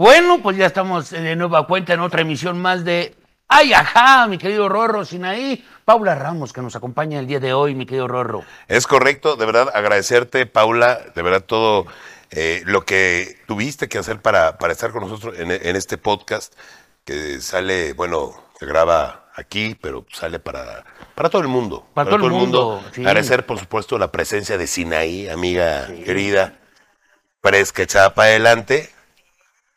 Bueno, pues ya estamos de nueva cuenta en otra emisión más de Ay, ajá, mi querido Rorro Sinaí. Paula Ramos, que nos acompaña el día de hoy, mi querido Rorro. Es correcto, de verdad, agradecerte, Paula, de verdad todo eh, lo que tuviste que hacer para, para estar con nosotros en, en este podcast, que sale, bueno, se graba aquí, pero sale para, para todo el mundo. Para todo el mundo, sí. Agradecer, por supuesto, la presencia de Sinaí, amiga querida, fresca, echada para adelante.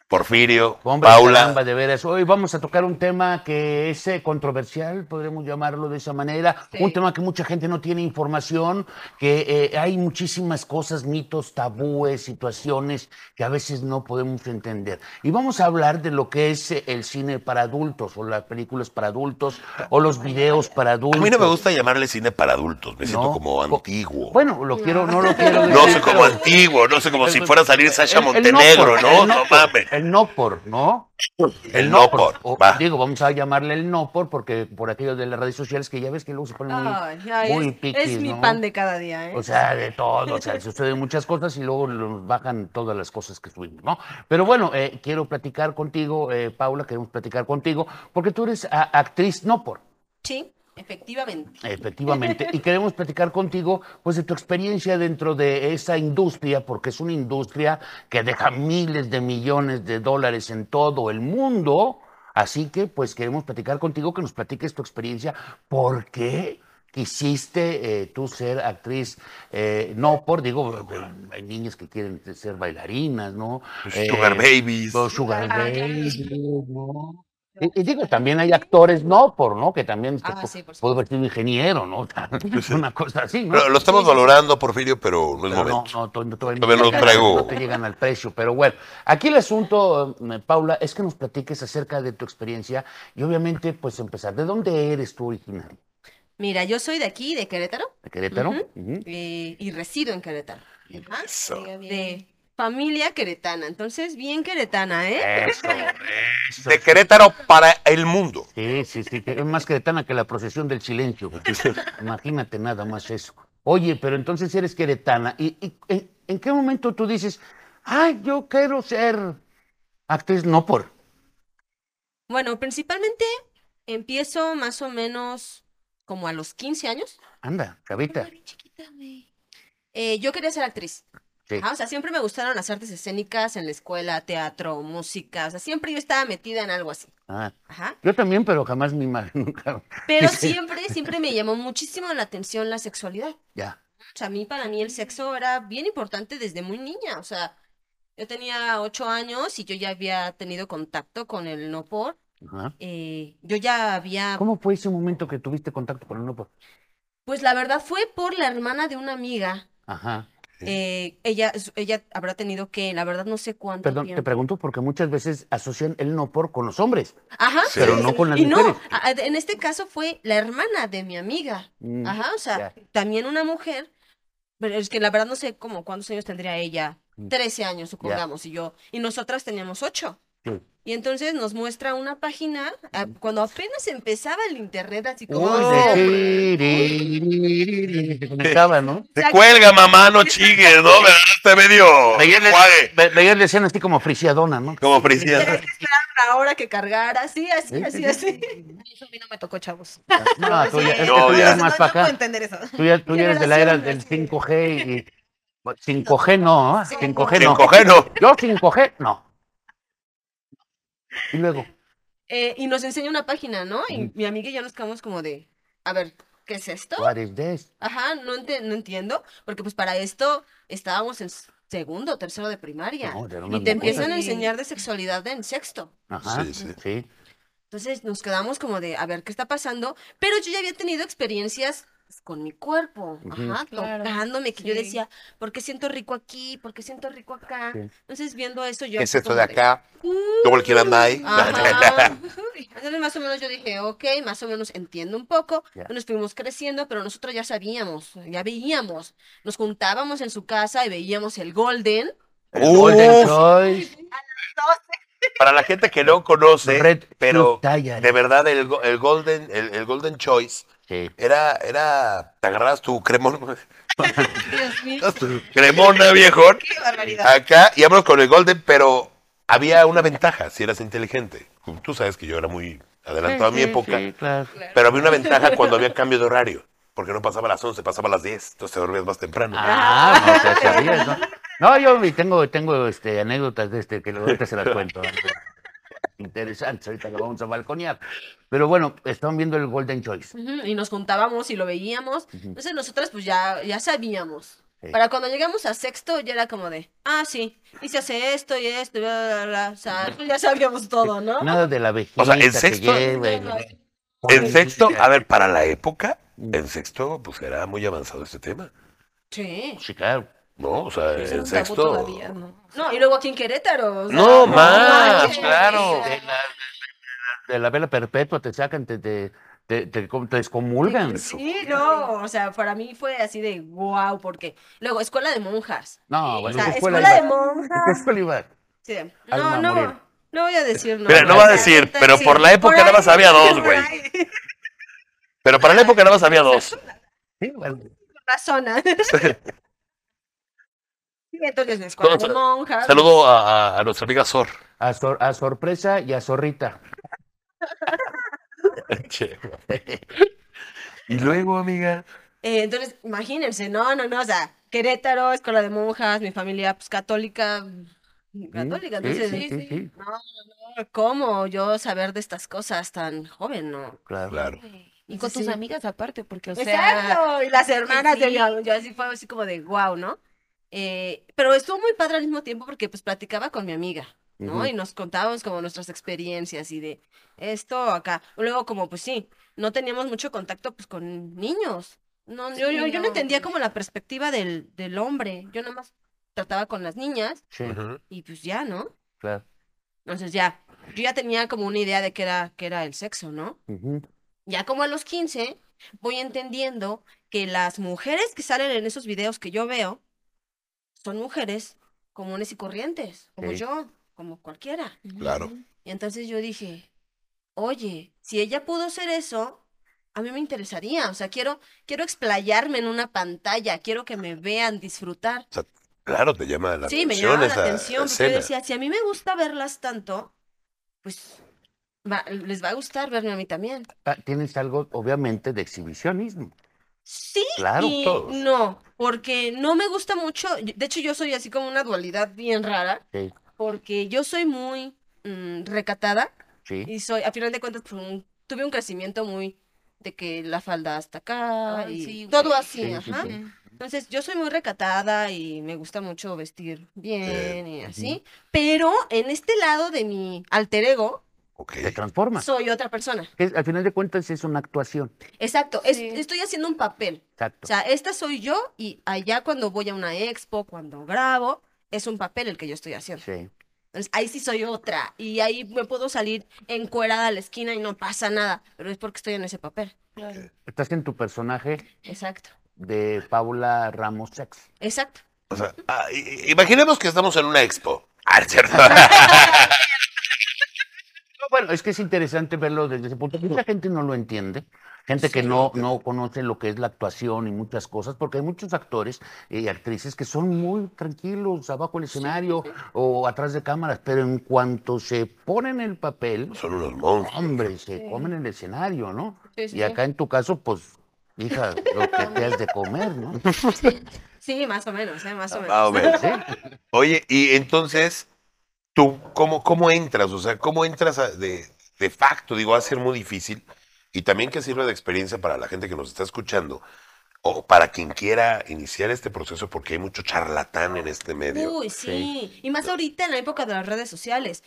Porfirio, Hombre, Paula. caramba, de veras. Hoy vamos a tocar un tema que es eh, controversial, podremos llamarlo de esa manera. Sí. Un tema que mucha gente no tiene información, que eh, hay muchísimas cosas, mitos, tabúes, situaciones que a veces no podemos entender. Y vamos a hablar de lo que es eh, el cine para adultos, o las películas para adultos, o los videos para A adultos. mí no me gusta llamarle cine para adultos, me siento No. como Co- antiguo. Bueno, lo quiero, no lo quiero no decir, sé como pero- antiguo, no sé como si fuera a salir Sasha El- el Montenegro, ¿no? No por, mames. El no por, ¿no? El no por, O, va. Digo, vamos a llamarle el no por, porque por aquello de las redes sociales que ya ves que luego se ponen muy, muy es, piquis, es mi ¿no? pan de cada día, ¿eh? O sea, de todo, o sea, suceden muchas cosas y luego nos bajan todas las cosas que subimos, ¿no? Pero bueno, eh, quiero platicar contigo, eh, Paula, queremos platicar contigo, porque tú eres a- actriz no por, sí, efectivamente. Efectivamente, y queremos platicar contigo pues de tu experiencia dentro de esa industria, porque es una industria que deja miles de millones de dólares en todo el mundo, así que pues queremos platicar contigo, que nos platiques tu experiencia, ¿por qué quisiste eh, tú ser actriz? Eh, no por, digo, eh, hay niñas que quieren ser bailarinas, ¿no? Pues Sugar babies. Sugar babies, ¿no? Y, y digo, también hay actores no por, ¿no? Que también Ah, sí, por puede vertir un ingeniero, ¿no? Una cosa así, ¿no? Pero lo estamos valorando, Porfirio, pero no es Pero no, momento. no, todavía Todavía no llegan- traigo. no te llegan al precio, pero bueno. Aquí el asunto, eh, Paula, es que nos platiques acerca de tu experiencia y obviamente, pues empezar. ¿De dónde eres tú originario? Mira, yo soy de aquí, de Querétaro, ¿De Querétaro? Eh, y resido en Querétaro. Eso. De familia queretana, entonces bien queretana, ¿eh? Eso, eso. De Querétaro para el mundo. Sí, sí, sí, es más queretana que la procesión del silencio. Imagínate nada más eso. Oye, pero entonces eres queretana. ¿Y, y en, en qué momento tú dices, ay, yo quiero ser actriz no por? Bueno, principalmente empiezo más o menos como a los 15 años. Anda, güey. Eh, yo quería ser actriz. Sí. Ajá, o sea, siempre me gustaron las artes escénicas en la escuela, teatro, música. O sea, siempre yo estaba metida en algo así. Ah, Ajá. yo también, pero jamás mi madre, nunca. Pero siempre, siempre me llamó muchísimo la atención la sexualidad. Ya. O sea, a mí, para mí, el sexo era bien importante desde muy niña. O sea, yo tenía ocho años y yo ya había tenido contacto con el no por. Ajá. eh, yo ya había, ¿Cómo fue ese momento que tuviste contacto con el no por? pues la verdad fue por la hermana de una amiga. Ajá. Eh, ella, ella habrá tenido que, la verdad no sé cuánto Perdón, te tiempo. pregunto porque muchas veces asocian el no por con los hombres. Ajá. Sí. Pero no con las y no, mujeres. en este caso fue la hermana de mi amiga. Mm, Ajá, o sea, ya. también una mujer, pero es que la verdad no sé cómo, cuántos años tendría ella. Mm. 13 años, supongamos, y yo, y nosotras teníamos 8. Sí. Y entonces nos muestra una página, ah, cuando apenas empezaba el internet, así como... "Oh, tiri, se conectaba, ¿no? Te cuelga, mamá, no chigues, ¿no? ¿Verdad? Está medio Ayer le, escena así como friciadona, ¿no? como Tenías Priscila. que esperar una hora que cargara, así, así, Sí, así, sí, así. Eso a mí no me tocó, chavos. No, tú ya, es que No, tú ya más para puedo acá. entender eso. Tú ya, tú ya eres de la era del Generaciones. 5G y... 5G no, ¿ah? 5G Sin no. coger, no. Yo 5G no. Y luego, Eh, y nos enseña una página, ¿no? Y Ujú. mi amiga y yo nos quedamos como de, a ver, ¿qué es esto? what is this? Ajá, no, ente- no entiendo, porque pues para esto estábamos en segundo, tercero de primaria. No, y te empiezan a enseñar de sexualidad en sexto. Ajá, Sí, sí. sí. Entonces nos quedamos como de, a ver, ¿qué está pasando? Pero yo ya había tenido experiencias pues, con mi cuerpo, Ujú. ajá, Claro, tocándome, que yo sí. decía, ¿por qué siento rico aquí? ¿Por qué siento rico acá? Sí. Entonces viendo eso yo... ¿Qué es esto de acá? ¿Cómo el que anda ahí? Entonces más o menos yo dije, ok, más o menos entiendo un poco. Ya. Nos fuimos creciendo, pero nosotros ya sabíamos, ya veíamos. Nos juntábamos en su casa y veíamos el Golden. El Golden Uf. Choice, Para la gente que no conoce, Red pero de verdad el, el Golden, el, el Golden Choice Sí. era, era, te agarrabas tu cremón, Dios mío, tu cremona, viejo, qué barbaridad. acá, y vámonos con el Golden, pero había una ventaja si eras inteligente. Tú sabes que yo era muy adelantado a mi Sí, época, sí, claro. pero había una ventaja cuando había cambio de horario, porque no pasaba a las 11, pasaba a las 10, entonces te dormías más temprano. Ah, no, te sabías, ¿no? No, yo tengo, tengo este, anécdotas de este que ahorita se las cuento. Interesantes, ahorita lo vamos a balconear. Pero bueno, estaban viendo el Golden Choice. Y nos juntábamos y lo veíamos. Entonces nosotras pues ya, ya sabíamos. Sí. Para cuando llegamos a sexto ya era como de, ah, sí, y se hace esto y esto, y bla, bla, bla. O sea, pues ya sabíamos todo, ¿no? Nada de la vejita O sea, en que sexto- En sexto, a ver, para la época, en sexto, pues era muy avanzado este tema, Sí. Sí, claro. ¿No? O sea, Es en sexto... todavía, ¿no? No, y luego aquí en Querétaro. o sea, No, más, manches. claro. De la, de la vela perpetua te sacan, te, te, te, te- te excomulgan. Sí, no, o sea, para mí fue así de wow, porque luego escuela de monjas. No, O bueno, sea, ¿qué escuela, escuela de monjas. qué escuela ibas? Sí. No, no, morir. no voy a decir no. Mira, no va a decir, pero por la época nada más había dos, güey. Pero para la época nada más había dos. Sí, bueno. Razón. Entonces de Todos- monjas. Saludo a, a- a nuestra amiga Sor. A, sor- a sorpresa y a zorrita. y luego, amiga. Eh, entonces, imagínense, no, no, no, o sea, Querétaro, escuela de monjas, mi familia, pues, católica, católica, entonces, sí, sí, sí, no, no, no, ¿cómo yo saber de estas cosas tan joven, no? claro. Claro. Y con Sí, tus sí. amigas aparte, porque, o sea, Exacto, y las hermanas de sí. mi yo así fue así como de wow, ¿no? Eh, pero estuvo muy padre al mismo tiempo porque pues platicaba con mi amiga, ¿no? Y nos contábamos como nuestras experiencias y de esto acá. Luego como pues sí, no teníamos mucho contacto pues con niños. No, yo, Sí, yo, yo no no. entendía como la perspectiva del, del hombre. Yo nada más trataba con las niñas Sí, Ujú. y pues ya, ¿no? claro. Entonces ya, yo ya tenía como una idea de qué era, qué era el sexo, ¿no? Ya como a los 15 voy entendiendo que las mujeres que salen en esos videos que yo veo son mujeres comunes y corrientes, como Sí. yo, como cualquiera. Claro. Y entonces yo dije, oye, si ella pudo hacer eso, a mí me interesaría, o sea, quiero, quiero explayarme en una pantalla, quiero que me vean disfrutar. Claro, te llama la Sí, me atención llamaba la esa atención, porque yo decía, si a mí me gusta verlas tanto, pues va- les va a gustar verme a mí también. Ah, Tienes algo, obviamente, de exhibicionismo. Sí Claro, y todos. no, porque no me gusta mucho, de hecho yo soy así como una dualidad bien rara, Sí, porque yo soy muy mm, recatada sí. y soy, a final de cuentas, pues, un- tuve un crecimiento muy de que la falda hasta acá Ay, y sí, todo así, Sí, sí, ajá. sí. Entonces yo soy muy recatada y me gusta mucho vestir bien y así, pero en este lado de mi alter ego Ok. Te transformas. soy otra persona. Es- al final de cuentas es una actuación. Exacto, es- Sí. estoy haciendo un papel. Exacto. O sea, esta soy yo y allá cuando voy a una expo, cuando grabo, es un papel el que yo estoy haciendo. Sí. Entonces, ahí sí soy otra. Y ahí me puedo salir encuerada a la esquina y no pasa nada. Pero es porque estoy en ese papel. Estás en tu personaje Exacto. de Paula Ramos Sex. Exacto. O sea, ah, imaginemos que estamos en una expo. Ah, es cierto. No, Bueno, es que es interesante verlo desde ese punto. Mucha gente no lo entiende. Gente que no, no conoce lo que es la actuación y muchas cosas, porque hay muchos actores y actrices que son muy tranquilos abajo del escenario o atrás de cámaras, pero en cuanto se ponen el papel, Son unos monstruos. hombre, se comen el escenario, ¿no? Sí, sí, Y acá en tu caso, pues, hija, lo que te has de comer, ¿no? Sí, más o menos, ¿eh? Más o menos. Más o menos. Sí. Oye, y entonces, ¿tú cómo, cómo entras? O sea, ¿cómo entras a- de, de facto? Digo, va a ser muy difícil. Y también que sirva de experiencia para la gente que nos está escuchando. O para quien quiera iniciar este proceso, porque hay mucho charlatán en este medio. Uy, sí. Y más ahorita en la época de las redes sociales.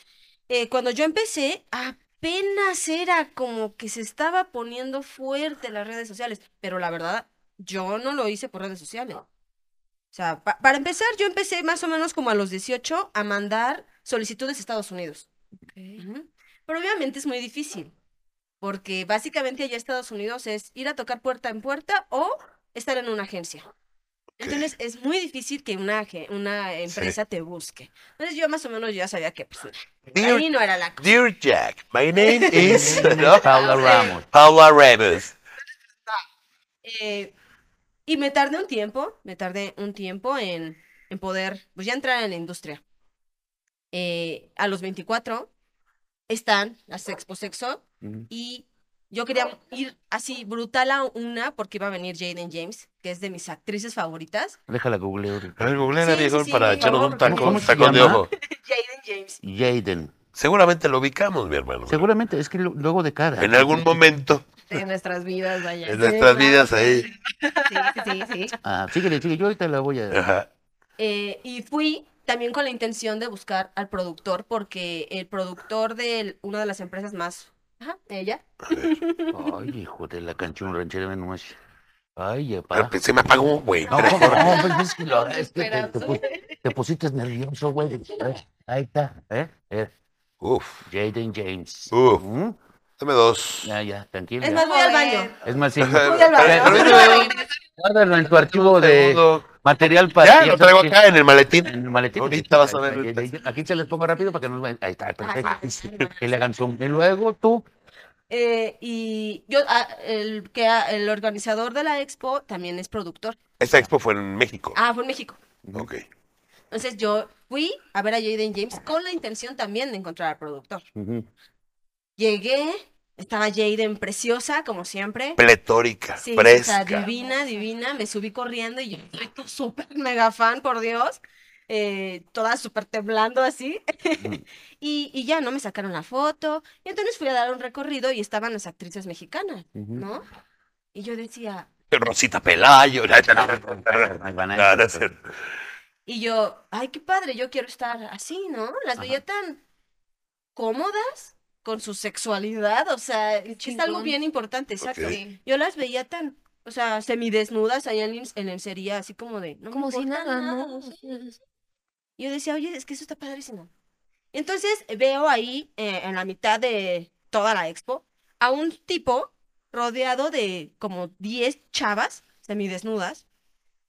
Eh, cuando yo empecé, apenas era como que se estaba poniendo fuerte las redes sociales. Pero la verdad, yo no lo hice por redes sociales. O sea, pa- para empezar, yo empecé más o menos como a los 18 a mandar solicitudes a Estados Unidos. Ujú. Pero obviamente es muy difícil. Porque básicamente allá en Estados Unidos es ir a tocar puerta en puerta o estar en una agencia. Entonces es muy difícil que una, una empresa te busque. Entonces yo más o menos ya sabía que pues, Dear, ahí no era la cosa. dear Jack, my name is ¿no? Paula Ramos. Paula Ramos. Eh, y me tardé un tiempo, me tardé un tiempo en, en poder, pues ya entrar en la industria. Eh, a los 24 están las Expo Sexo Ujú. y yo quería ir así brutal a una porque iba a venir Jaden James, que es de mis actrices favoritas. Déjala googleo. A ver, Sí, sí, sí, para echarnos un taco, ¿Cómo se tacón de ojo. Jaden James. Jaden. Seguramente lo ubicamos, mi hermano. Seguramente, es que lo- luego de cara. En algún momento En nuestras vidas, vaya. en nuestras vidas ahí. Sí, sí, sí. Ah, síguele, síguele. Yo ahorita la voy a. Ajá. Eh, y fui también con la intención de buscar al productor, porque el productor de una de las empresas más... Ajá, ella. Ay, hijo de la canción ranchera, ven nomás. Ay, ya, pa. Se me apagó, güey. No, no, no, pues es que, lo- es que te, te Esperanza. pus- te pusiste nervioso, güey. Eh, Ahí está, ¿eh? eh. Uf, Jaden James. Uf. ¿Mm? dame dos. Ya, ya, tranquilo. Es más, voy al baño. Es más, sí. Voy al baño. Guárdalo en tu archivo de Segundo. Material para. Ya, lo traigo acá en el maletín. En el maletín. Ahorita vas a ver. Aquí se les pongo rápido para que no vayan. Ahí está, perfecto. Que le hagan zoom. Y luego tú. Eh, y yo, ah, el, que, ah, el organizador de la expo también es productor. Esta expo fue en México. Ah, fue en México. Ok. Entonces yo fui a ver a Jaden James con la intención también de encontrar al productor. Llegué, estaba Jaden preciosa, como siempre. Pletórica, Sí, o sea, fresca. divina, divina. Me subí corriendo y yo súper mega fan, por Dios. Eh, toda súper temblando así. y, y ya, ¿no? Me sacaron la foto. Y entonces fui a dar un recorrido y estaban las actrices mexicanas. ¿no? Y yo decía, Rosita Pelayo. Y yo, ay, qué padre, yo quiero estar así, ¿no? Las veía tan cómodas con su sexualidad, o sea, es algo bien importante, exacto. Yo las veía tan, o sea, semidesnudas ahí en, en lencería, así como de, no me Como si importa nada, ¿no? yo decía, oye, es que eso está padrísimo. Entonces veo ahí, eh, en la mitad de toda la expo, a un tipo rodeado de como 10 chavas semidesnudas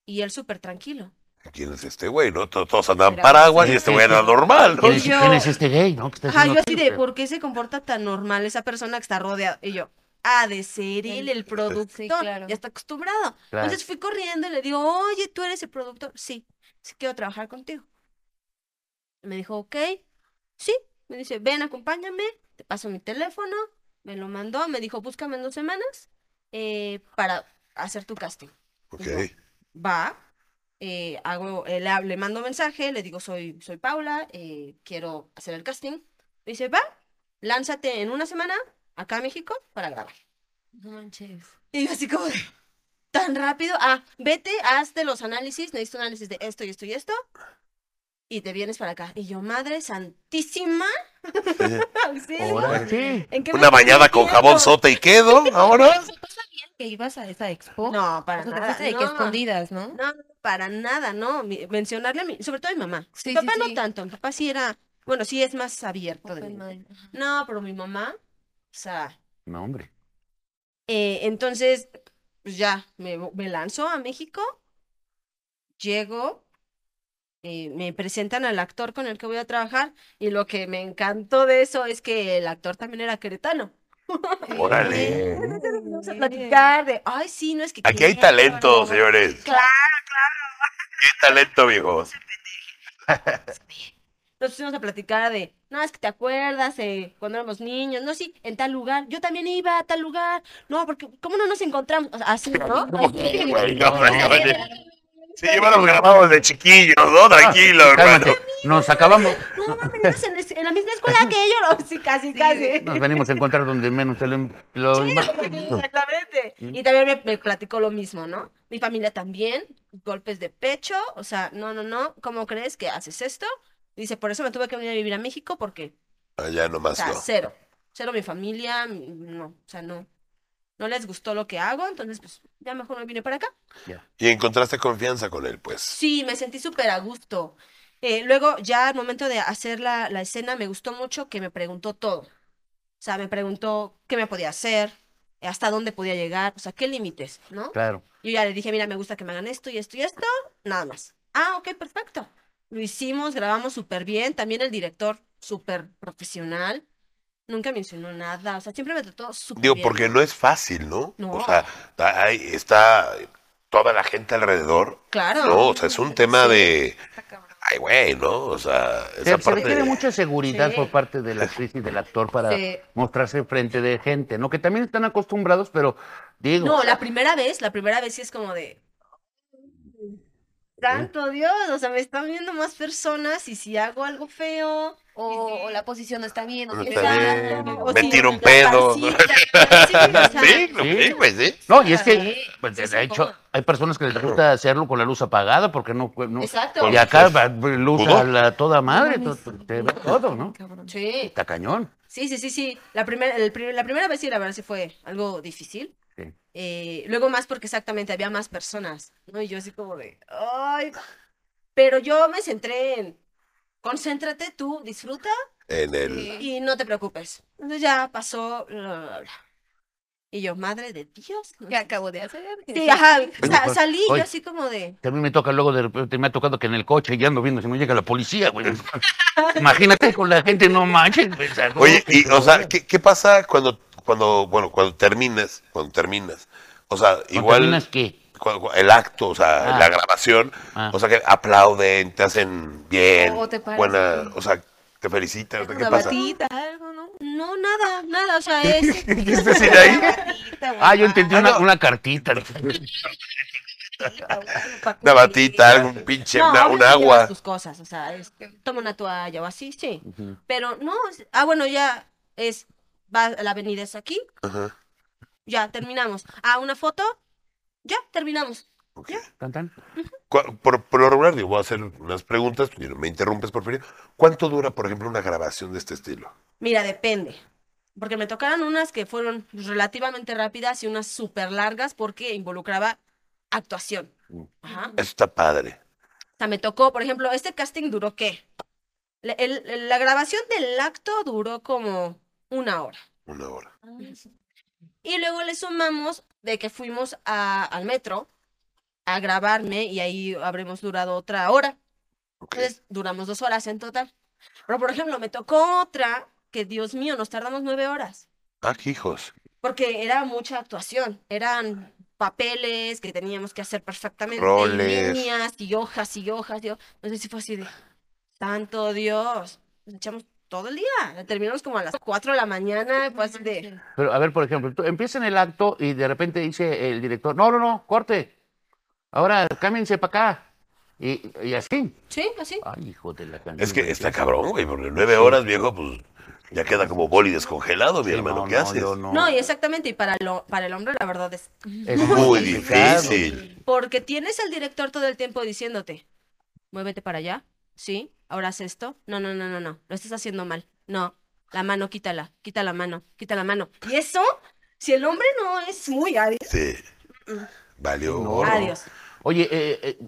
y él súper tranquilo. ¿Quién es este güey? ¿No? Todos, Era- paraguas y este güey era normal, ¿no? ¿Quién es, yo- quién es este gay, no? Que está Ajá, haciendo yo así de. ¿por qué se comporta tan normal esa persona que está rodeada? Y yo, ah, de ser él el productor. claro. Ya está acostumbrado. Claro. Entonces fui corriendo y le digo, oye, ¿tú eres el productor? Sí, sí quiero trabajar contigo. Me dijo, ok, sí. Me dice, ven, acompáñame, te paso mi teléfono. Me lo mandó, me dijo, búscame en dos semanas eh, para hacer tu casting. Ok. Dijo, va, eh, hago, eh, le, le mando mensaje, le digo, soy, soy Paula, eh, quiero hacer el casting. Me dice, va, lánzate en una semana acá a México para grabar. No manches. Y yo así como de, tan rápido, ah, vete, hazte los análisis, necesito análisis de esto y esto y esto, y te vienes para acá. Y yo, madre santísima. auxilio, Ahora sí. ¿en qué Una bañada con jabón sota y quedo, ahora. Que ibas a esa expo. No, para O sea, te nada. de que no. escondidas, ¿no? No, para nada, no. Mencionarle a mi, sobre todo a mi mamá. Sí, mi sí, papá no sí. tanto, mi papá sí era, bueno, sí es más abierto de. Ajá. No, pero mi mamá, o sea, No, hombre. eh, entonces, pues ya, me, me lanzo a México, llego, eh, me presentan al actor con el que voy a trabajar, y lo que me encantó de eso es que el actor también era queretano. Órale. Vamos a platicar de, ay, sí, no es que... Aquí hay quiero, talento, no". señores. Claro, Qué talento, viejos. Nos pusimos a platicar de, no, es que te acuerdas cuando éramos niños, no, sí, en tal lugar, yo también iba a tal lugar, no, porque, ¿cómo no nos encontramos? O sea, Así, ¿no? Sí, ya los grabamos de chiquillos, ¿no? Tranquilo, hermano. Nos acabamos. No, no, venías en, en la misma escuela que ellos, no, sí, casi, casi. Nos venimos a encontrar donde menos te lo, lo Exactamente. Y también me, me platicó lo mismo, ¿no? Mi familia también, golpes de pecho, o sea, no, no, no, ¿cómo crees que haces esto? Dice, por eso me tuve que venir a vivir a México, porque Allá O nomás sea, no. cero. Cero mi familia, mi- no, o sea, no. No les gustó lo que hago, entonces pues ya mejor me vine para acá. Y encontraste confianza con él, pues. Sí, me sentí súper a gusto. Eh, luego, ya al momento de hacer la, la escena, me gustó mucho que me preguntó todo. O sea, me preguntó qué me podía hacer, hasta dónde podía llegar, o sea, qué límites, ¿no? Claro. Yo ya le dije, mira, me gusta que me hagan esto y esto y esto, nada más. Ah, ok, perfecto. Lo hicimos, grabamos súper bien. También el director, súper profesional. Nunca mencionó nada, o sea, siempre me trató súper Digo, bien. porque no es fácil, ¿no? No. O sea, ahí está toda la gente alrededor. Claro. No, o sea, es un tema de... ay, güey, ¿no? O sea, Se, esa se parte. requiere mucha seguridad Sí. por parte de la actriz y del actor para Sí. mostrarse frente de gente, ¿no? Que también están acostumbrados, pero digo, No, la primera vez, la primera vez sí es como de. Santo Dios, o sea, me están viendo más personas y si hago algo feo. O, o la posición no está bien. o No está bien, me si tiro un pedo. sí, Sí, Sí. sí, no, y es que, pues, de hecho, hay personas que les gusta hacerlo con la luz apagada porque no, no Exacto. y acá va, luz a la toda madre, te ve todo, ¿no? Sí, Está cañón. sí, sí, sí, sí. La primera, la primera vez sí, la verdad sí fue algo difícil. Sí. Eh, luego más porque exactamente había más personas, ¿no? Y yo así como de, ay. Pero yo me centré en, concéntrate tú, disfruta En el. Y no te preocupes. Ya pasó, bla, bla, bla. Y yo, madre de Dios. ¿Qué acabo de hacer? Sí, ajá, sa- pues, salí yo así como de, Que a mí me toca luego de repente, me ha tocado que en el coche ya ando viendo si no llega la policía, güey. Imagínate con la gente, no manches. güey, Oye, qué y, o sea. ¿qué, qué pasa cuando, cuando, bueno, cuando terminas, cuando terminas? O sea, ¿Cuándo igual terminas qué? El acto, o sea, Ah. la grabación, Ah. o sea, que aplauden, te hacen bien, O te buena, o sea, te felicitan, ¿qué Una pasa? batita, algo, ¿no? no, nada, nada, o sea, es... ¿Qué quieres decir ahí? Batita, Ah, yo entendí Ah, una, no. una cartita. Una batita, algún pinche, No, una- un agua. tus cosas, o sea, es, toma una toalla o así, sí. Pero no, es- ah, bueno, ya es, va, la avenida es aquí, Ajá, ya terminamos. Ah, una foto, ya terminamos. ok. Tan, tan. Por, por lo regular, digo, voy a hacer unas preguntas, me interrumpes, por favor. ¿Cuánto dura, por ejemplo, una grabación de este estilo? Mira, depende. Porque me tocaron unas que fueron relativamente rápidas y unas súper largas porque involucraba actuación. Mm. Ajá. Eso está padre. O sea, me tocó, por ejemplo, este casting duró qué? La, el- el- la grabación del acto duró como una hora. Una hora. Y luego le sumamos de que fuimos a- al metro a grabarme y ahí habremos durado otra hora. Entonces duramos dos horas en total. Pero, por ejemplo, me tocó otra que, Dios mío, nos tardamos nueve horas. Ah, hijos. Porque era mucha actuación. Eran papeles que teníamos que hacer perfectamente. Roles. líneas y hojas y hojas. y Entonces sí fue así de, santo Dios. Nos echamos todo el día. Terminamos como a las 4 de la mañana. así de, Pero a ver, por ejemplo, tú empieza en el acto y de repente dice el director, no, no, no, corte. Ahora cámbiense para acá. Y, y así. sí, así. Ay, hijo de la canción. Es que está cabrón, güey, porque nueve horas, viejo, pues ya queda como boli descongelado, mi Sí, hermano. no, ¿Qué no, haces? yo no. No, y exactamente, y para, lo, para el hombre la verdad es Es Muy difícil. porque tienes al director todo el tiempo diciéndote, muévete para allá, sí, ahora haz esto, no, no, no, no, no, lo estás haciendo mal, no, la mano quítala, quita la mano, quita la mano. Y eso, si el hombre no es muy hábil, Sí. Valió. No. adiós. Oye, eh, eh,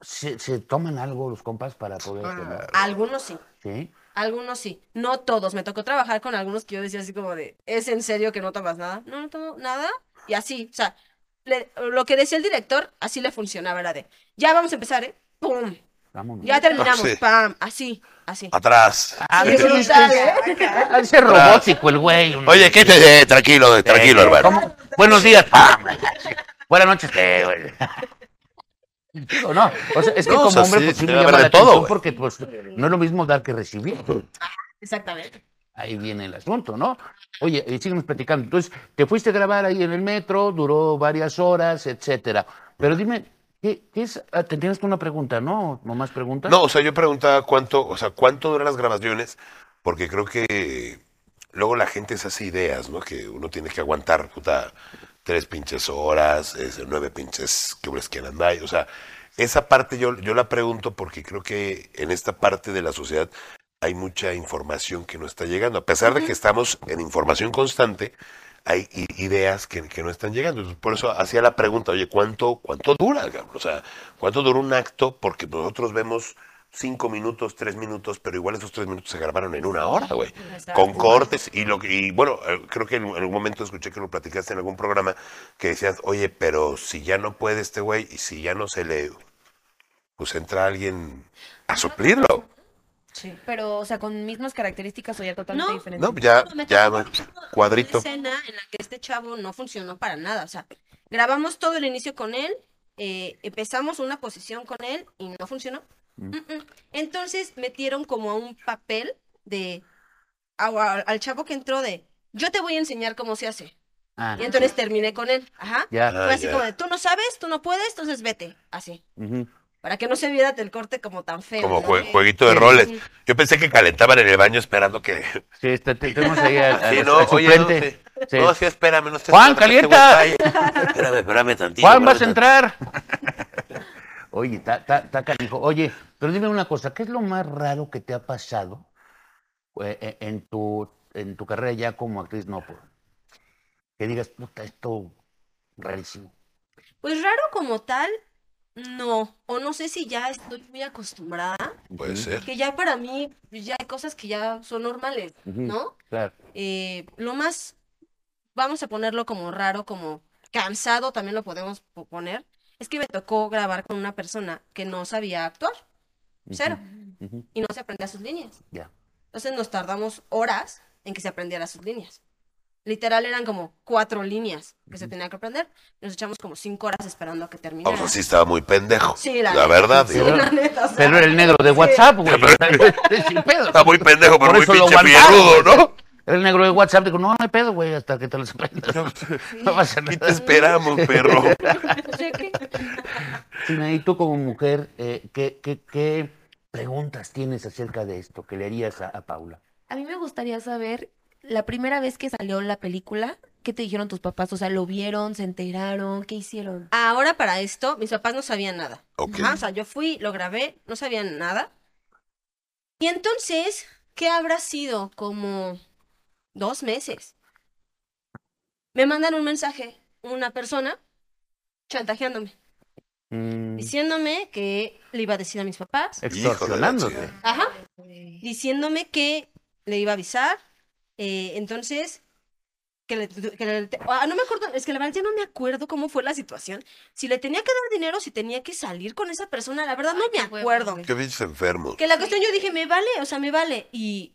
¿se, se toman algo los compas para poder hacerlo? Algunos sí, ¿Sí? algunos sí, no todos, me tocó trabajar con algunos que yo decía así como de, ¿es en serio que no tomas nada? No, no tomo nada, y así, o sea, le- lo que decía el director, así le funcionaba, era de, ya vamos a empezar, ¿eh? ¡Pum! Vámonos. Ya terminamos, sí. pam, así, así. Atrás. Ah, Sí, sí, sí, brutal. ¿eh? Robótico el güey. Oye, ¿qué te eh, tranquilo, tranquilo, Eh, hermano? ¿cómo? Buenos días. ¡pam! Buenas noches. eh, güey. Digo, no, o sea, es que No, o como sea, hombre, sí, pues sí me llama la de todo, atención porque pues no es lo mismo dar que recibir. Exactamente. Ahí viene el asunto, ¿no? Oye, y síguenos platicando. Entonces, te fuiste a grabar ahí en el metro, duró varias horas, etcétera. Pero dime, ¿qué, qué es? Ah, te tienes una pregunta, ¿no? ¿No más preguntas? No, o sea, yo preguntaba cuánto, o sea, cuánto duran las grabaciones, porque creo que luego la gente se hace ideas, ¿no? Que uno tiene que aguantar, puta, tres pinches horas, es, nueve pinches que que andáis. O sea, esa parte yo, yo la pregunto porque creo que en esta parte de la sociedad hay mucha información que no está llegando. A pesar de que estamos en información constante, hay ideas que, que no están llegando. Entonces, por eso hacía la pregunta, oye, ¿cuánto, cuánto dura? O sea, ¿cuánto dura un acto? Porque nosotros vemos cinco minutos, tres minutos, pero igual esos tres minutos se grabaron en una hora, güey. Con cortes y lo que, y bueno, eh, creo que en algún momento escuché que lo platicaste en algún programa que decías, oye, pero si ya no puede este güey y si ya no se le, pues entra alguien a suplirlo. Sí. Pero, o sea, con mismas características o ya totalmente No. diferentes. No, ya, ya, cuadrito. Una escena en la que este chavo no funcionó para nada. O sea, grabamos todo el inicio con él, eh, empezamos una posición con él y no funcionó. Mm, mm. Entonces metieron como a un papel de a- a- al chavo que entró de yo te voy a enseñar cómo se hace. Ah, Y entonces terminé con él. Ajá. ya. Fue así ya. como de tú no sabes, tú no puedes, entonces vete. Así. Para que no se viera el corte como tan feo. Como ¿no? jue- jueguito de Sí. roles. Yo pensé que calentaban en el baño esperando que. Sí, te- tenemos ahí al, al- Sí, no, al oye, no, sí. No, sí, espérame, no estés Juan, calienta. está. Espérame, espérame tantito. Juan, vas a entrar. Oye, está está- está canijo. Oye, pero dime una cosa, ¿qué es lo más raro que te ha pasado eh, eh, en tu, en tu carrera ya como actriz no por que digas, puta, esto rarísimo. Pues raro como tal, no. O no sé si ya estoy muy acostumbrada. Puede ser. Que ya para mí pues, ya hay cosas que ya son normales, ¿no? Claro. Eh, lo más, vamos a ponerlo como raro, como cansado, también lo podemos po- poner, es que me tocó grabar con una persona que no sabía actuar, cero, y no se aprendía sus líneas. Ya. Entonces nos tardamos horas en que se aprendiera sus líneas. Literal eran como cuatro líneas que se tenía que aprender. Nos echamos como cinco horas esperando a que terminara. Vamos, sí estaba muy pendejo. Sí, la la, verdad, Sí, la neta, o sea, Pero era el negro de WhatsApp, güey. Sin pedo. Está muy pendejo, pero Por muy lo pinche güey. ¿no? Era el negro de WhatsApp. Digo, no, no hay pedo, güey, hasta que te los aprendas. No pasa Aquí te nada. esperamos, perro. sí, Sinaí, tú como mujer, eh, ¿qué, qué, qué preguntas tienes acerca de esto que le harías a, a Paula? A mí me gustaría saber, la primera vez que salió la película, ¿qué te dijeron tus papás? O sea, ¿lo vieron, se enteraron, qué hicieron? Ahora para esto, mis papás no sabían nada. Ok. Ajá, o sea, yo fui, lo grabé, no sabían nada. Y entonces, ¿qué habrá sido? Como dos meses. Me mandan un mensaje, una persona, chantajeándome, Mm, diciéndome que le iba a decir a mis papás. extorsionándote. Ajá. Diciéndome que le iba a avisar. Eh, entonces, que le, que le- ah, no me acuerdo, es que la verdad ya no me acuerdo cómo fue la situación. Si le tenía que dar dinero, si tenía que salir con esa persona, la verdad no me qué acuerdo. güey. Qué bichos enfermos. Que la cuestión yo dije, me vale, o sea, me vale. Y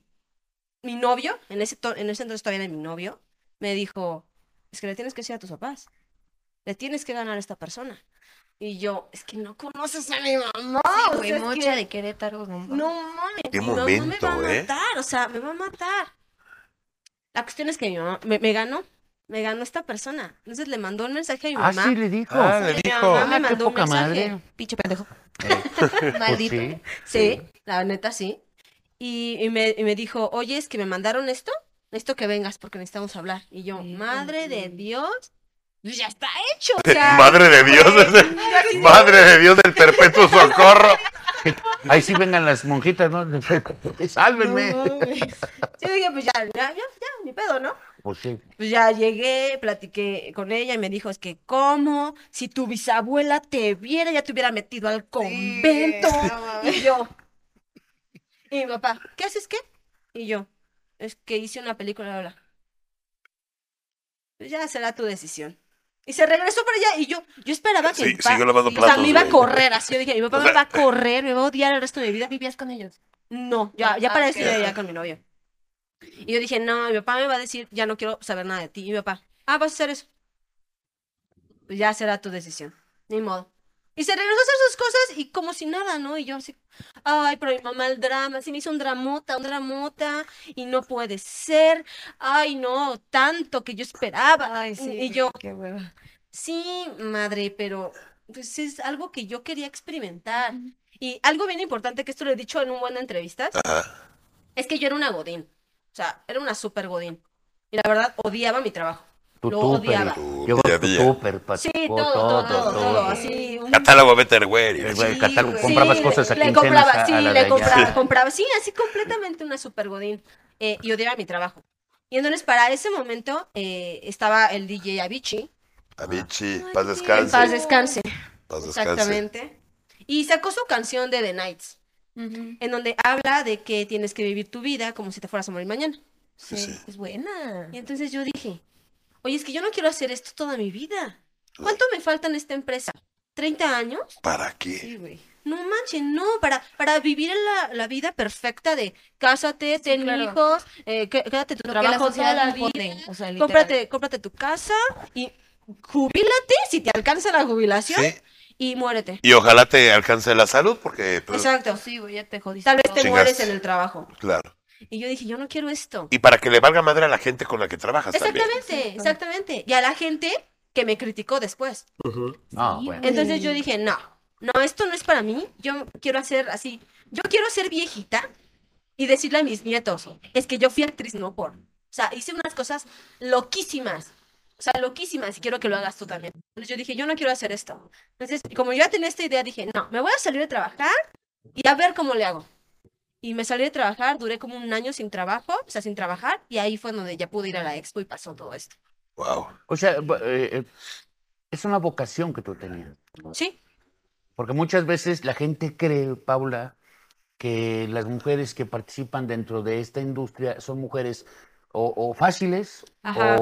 mi novio, en ese, to- en ese entonces todavía era mi novio, me dijo, es que le tienes que decir a tus papás, le tienes que ganar a esta persona. Y yo, es que no conoces a mi mamá. o Güey, sea, es mocha que- de Querétaro. No, no mames, Qué mi mamá me momento, va a ¿eh? matar, o sea, me va a matar. La cuestión es que mi mamá me, me ganó, me ganó esta persona. Entonces le mandó un mensaje a mi Ah, mamá. sí, le dijo. Ah, le Mi dijo. mamá me Ah, qué mandó un poca mensaje. madre. Pinche pendejo. Pues Maldito. sí. Sí, la neta sí. Y, y me, y me dijo, oye, es que me mandaron esto, necesito que vengas porque necesitamos hablar. Y yo, Sí, madre de. Dios, ya está hecho. O sea, Madre de Dios, ese- madre de Dios del perpetuo socorro. Ahí sí vengan las monjitas, ¿no? Sálvenme. no. Yo dije, pues ya, ya, ya, ya, ni pedo, ¿no? Pues sí. Pues ya llegué, platiqué con ella y me dijo, es que, ¿cómo? Si tu bisabuela te viera, ya te hubiera metido al convento. y yo, y mi papá, ¿qué haces qué? Y yo, es que hice una película ahora. Pues ya será tu decisión. Y se regresó para allá y yo, yo esperaba que Sí, mi papá, o sea, me iba a correr así. Yo dije, mi papá O me va a correr, me va a odiar el resto de mi vida. ¿Vivías con ellos? No, ya, ya para eso yo ya con mi novio. Y yo dije, no, mi papá me va a decir, ya no quiero saber nada de ti. Y mi papá, ah, vas a hacer eso. Pues ya será tu decisión. Ni modo. Y se regresó a hacer sus cosas y como si nada, ¿no? Y yo así, ay, pero mi mamá el drama, sí me hizo un dramota, un dramota, y no puede ser. Ay, no, tanto que yo esperaba. Ay, sí. Y yo, Qué hueva. Sí, madre, pero pues es algo que yo quería experimentar. Y algo bien importante que esto lo he dicho en un buen entrevistas, Ajá. es que yo era una godín. O sea, era una super godín. Y la verdad, odiaba mi trabajo. Tu Lo tupper. odiaba. Día a tu Sí, todo, todo, todo, todo, todo. así. un- Catálogo Betterware. El güey, Sí, catálogo, güey. comprabas Sí, cosas a le compraba, a- sí, a la le compraba, compraba, sí, así completamente una super godín. Eh, y odiaba mi trabajo. Y entonces para ese momento eh, estaba el DJ Avicii. Avicii, paz descanse. paz descanse. Paz descanse. Exactamente. Y sacó su canción de The Nights. Ujú. en donde habla de que tienes que vivir tu vida como si te fueras a morir mañana. Sí, sí. Es buena. Y entonces yo dije, oye, es que yo no quiero hacer esto toda mi vida. ¿Cuánto me falta en esta empresa? ¿30 años? ¿Para qué? Sí, güey. No manches, no, para, para vivir la, la vida perfecta de cásate, ten claro. hijos, eh, qué- quédate tu Lo trabajo toda la vida, o sea, literal. cómprate, cómprate tu casa y jubílate si te alcanza la jubilación Sí. y muérete. Y ojalá te alcance la salud, porque, pues, Exacto. Sí, güey, ya te jodiste. Tal vez te. Chingaste. mueres en el trabajo. claro. Y yo dije, yo no quiero esto. Y para que le valga madre a la gente con la que trabajas también. Exactamente, exactamente. Y a la gente que me criticó después. Sí, bueno. Entonces yo dije, no, no, esto no es para mí. Yo quiero hacer así. Yo quiero ser viejita y decirle a mis nietos, es que yo fui actriz no por. O sea, hice unas cosas loquísimas. O sea, loquísimas y quiero que lo hagas tú también. Entonces yo dije, yo no quiero hacer esto. Entonces, como yo ya tenía esta idea, dije, no, me voy a salir de trabajar y a ver cómo le hago. Y me salí de trabajar, duré como un año sin trabajo, o sea, sin trabajar, y ahí fue donde ya pude ir a la expo y pasó todo esto. Wow. O sea, eh, eh, es una vocación que tú tenías. Sí, Porque muchas veces la gente cree, Paula, que las mujeres que participan dentro de esta industria son mujeres o, o fáciles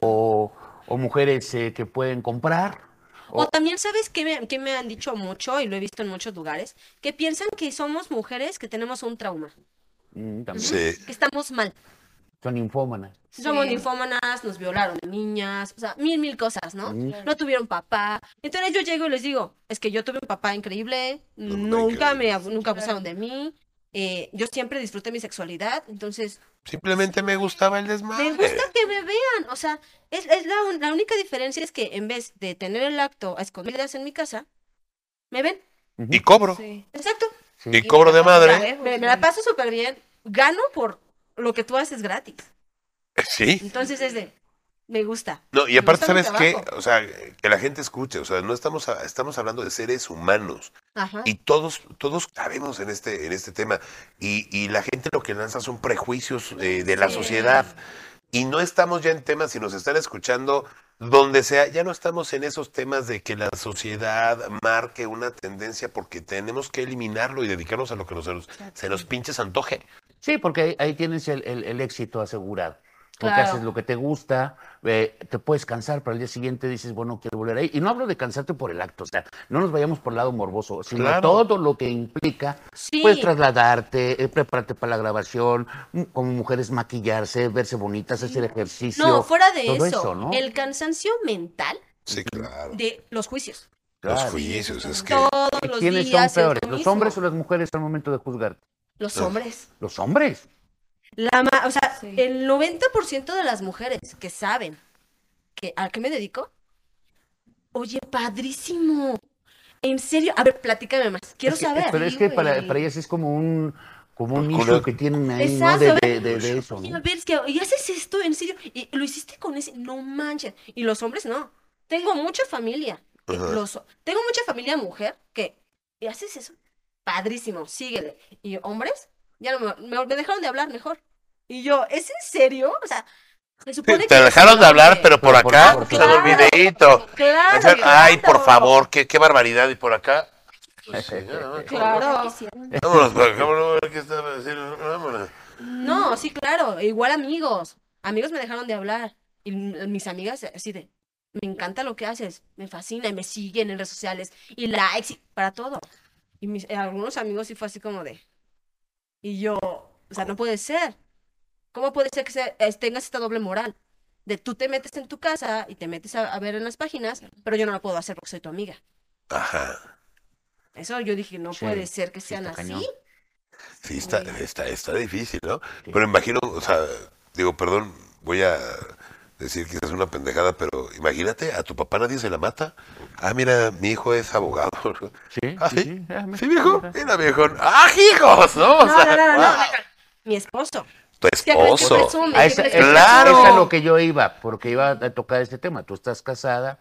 o, o mujeres eh, que pueden comprar. O O- también, ¿sabes qué me, qué me han dicho mucho? Y lo he visto en muchos lugares, que piensan que somos mujeres que tenemos un trauma, Mm, también. Sí. que estamos mal. Son infómanas. Somos Sí. ninfómanas, nos violaron de niñas, o sea, mil, mil cosas, ¿no? Mm. No tuvieron papá. Entonces yo llego y les digo, es que yo tuve un papá increíble, No, nunca me increíble. nunca abusaron de mí, eh, yo siempre disfruté mi sexualidad, entonces Simplemente me gustaba el me desmadre. gusta que me vean, o sea, es, es la, un- la única diferencia es que en vez de tener el acto a escondidas en mi casa, me ven. Y cobro. Sí. Exacto. Sí. Y cobro de madre. Me, me la paso súper bien. Gano por lo que tú haces gratis. Sí. Entonces es de, me gusta. No, y aparte, ¿sabes qué? O sea, que la gente escuche, o sea, no estamos, a- estamos hablando de seres humanos Ajá. y todos, todos cabemos en este, en este tema y, y la gente lo que lanza son prejuicios eh, de la Sí. sociedad y no estamos ya en temas, si nos están escuchando, donde sea, ya no estamos en esos temas de que la sociedad marque una tendencia porque tenemos que eliminarlo y dedicarnos a lo que nos, se nos, pinches antoje. Sí, porque ahí, ahí tienes el, el- el éxito asegurado. Porque Claro. haces lo que te gusta, eh, te puedes cansar, pero al día siguiente dices, bueno, quiero volver ahí. Y no hablo de cansarte por el acto, o sea, no nos vayamos por el lado morboso, sino Claro. todo lo que implica. Sí. Puedes trasladarte, eh, prepararte para la grabación, mm, como mujeres maquillarse, verse bonitas, hacer ejercicio. No, fuera de todo eso, ¿no? el cansancio mental Sí, claro. de los juicios. Los juicios, es que... Todos ¿Y los ¿Quiénes son días. el peores, los hombres o las mujeres al momento de juzgar? Los hombres. Los hombres. La ma- o sea, Sí. el 90% de las mujeres que saben que a qué me dedico, oye, padrísimo. En serio, a ver, platícame más. Quiero Es que- saber. Pero es que para, ellas es como un como un nicho que tienen ahí, ¿no? De, de, de- de eso, Oye, ¿no? a ver, es que y haces esto, en serio, y lo hiciste con ese, no manches. Y los hombres no. Tengo mucha familia. Los, tengo mucha familia mujer que y haces eso. Padrísimo, síguele. Y hombres, ya no me, me- me dejaron de hablar mejor. Y yo, ¿es en serio? O sea, se supone que Te dejaron de hablar, pero por Pero por- acá, por- pues, el claro. videíto. Claro, Ay, por favor, qué, qué barbaridad. Y por acá. Pues, sí, Claro. Vámonos, por acá. No, sí, claro. Igual amigos. Amigos me dejaron de hablar. Y mis amigas así de, me encanta lo que haces, me fascina y me siguen en redes sociales y likes y para todo. Y mis, eh, algunos amigos sí fue así como de, y yo, o sea, no puede ser. ¿Cómo puede ser que se- eh, tengas esta doble moral? De tú te metes en tu casa y te metes a, a ver en las páginas, pero yo no lo puedo hacer porque soy tu amiga. Ajá. Eso yo dije, no Sí, puede ser que sí sean está así. cañón. Sí, está, está, está difícil, ¿no? Pero imagino, o sea, digo, perdón, voy a decir quizás una pendejada, pero imagínate, a tu papá nadie se la mata. Ah, mira, mi hijo es abogado. Sí, Ah, sí, sí. sí. Ah, viejo. mira. Viejo. ¡Ah, hijos! ¿No? O No, sea, no, no, no, no, wow. deja. Mi esposo. Tu ¿Qué crees que esposo. A ¿Qué esa, crees que esa- Claro. esa es a lo que yo iba, porque iba a tocar este tema. Tú estás casada,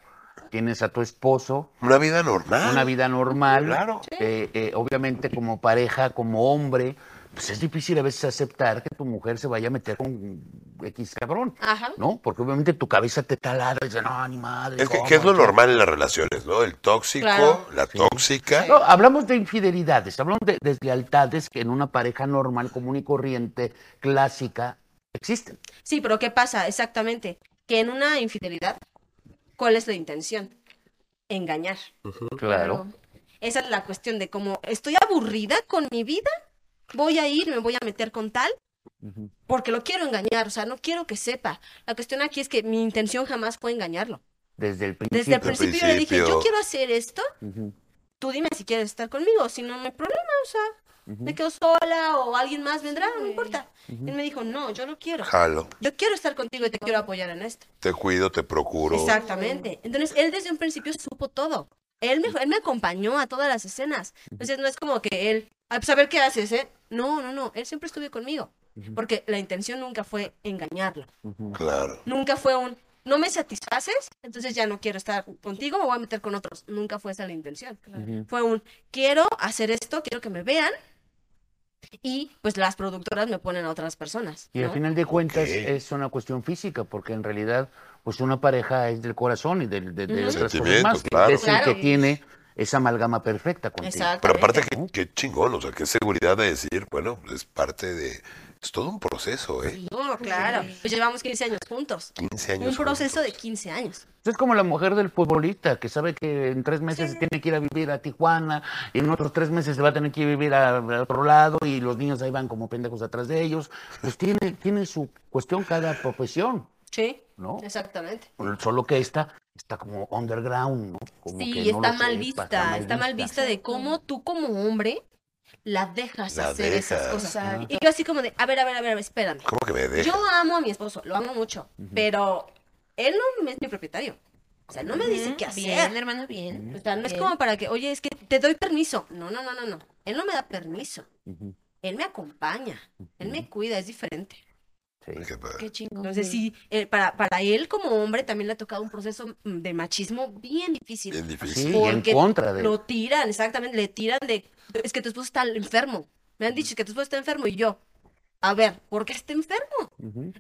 tienes a tu esposo, Una vida normal. una vida normal. Claro. eh, eh, obviamente, como pareja, como hombre, pues es difícil a veces aceptar que tu mujer se vaya a meter con X cabrón, Ajá. ¿no? Porque obviamente tu cabeza te taladra y dice, no, ni madre. Es que, que es lo normal en las relaciones, ¿no? El tóxico, Claro. la tóxica. No, hablamos de infidelidades, hablamos de deslealtades que en una pareja normal, común y corriente, clásica, existen. Sí, pero ¿qué pasa? Exactamente. Que en una infidelidad, ¿cuál es la intención? Engañar. Claro. Esa es la cuestión de cómo estoy aburrida con mi vida, voy a ir, me voy a meter con tal, porque lo quiero engañar, o sea, no quiero que sepa. La cuestión aquí es que mi intención jamás fue engañarlo. Desde el principio. Desde el principio, yo le dije, yo quiero hacer esto tú dime si quieres estar conmigo, si no, no hay problema, o sea, me quedo sola o alguien más vendrá, no importa. Él me dijo, no, yo no quiero. Jalo. Yo quiero estar contigo y te quiero apoyar en esto. Te cuido, te procuro. Exactamente. Entonces, él desde un principio supo todo. Él me, él me acompañó a todas las escenas. Entonces, no es como que él, a saber qué haces, ¿eh? No, no, no. Él siempre estuvo conmigo. Porque la intención nunca fue engañarlo. Claro. Nunca fue un, no me satisfaces, entonces ya no quiero estar contigo, me voy a meter con otros. Nunca fue esa la intención. Fue un, quiero hacer esto, quiero que me vean. Y pues las productoras me ponen a otras personas. Y al final de cuentas Ok. es una cuestión física, porque en realidad, pues una pareja es del corazón y del- de, de Ujú. otras cosas más. claro. Es el que Claro. tiene esa amalgama perfecta contigo. Exacto. Pero aparte, ¿no? que qué chingón, o sea, qué seguridad de decir, bueno, es parte de. Es todo un proceso, ¿eh? No, claro. Pues llevamos 15 años juntos. 15 años. Un proceso de juntos. 15 años. Es como la mujer del futbolista que sabe que en tres meses se tiene que ir a vivir a Tijuana y en otros tres meses se va a tener que ir a vivir a, a otro lado y los niños ahí van como pendejos atrás de ellos. Pues tiene, tiene su cuestión cada profesión, Sí. ¿no? Exactamente. Solo que esta está como underground, ¿no? Como Sí, que y no está mal vista, está mal vista de cómo tú como hombre la dejas La hacer esas dejas. cosas. Exacto. Y yo así como de, a ver, a ver, a ver, espérame. ¿Cómo que me deja? Yo amo a mi esposo, lo amo mucho, pero él no es mi propietario. O sea, no me dice qué hacer. Bien, hermano, bien. O sea, no es como para que, oye, es que te doy permiso. No, no, no, no, no. Él no me da permiso. Él me acompaña. Él me cuida, es diferente. Sí. Qué padre. Qué chingón. Entonces, sí, eh, para, para él como hombre también le ha tocado un proceso de machismo bien difícil. Bien Sí, difícil. y en Porque contra de... Lo tiran, exactamente, le tiran de, es que tu esposo está enfermo. Me han dicho que tu esposo está enfermo y yo, a ver, ¿por qué está enfermo?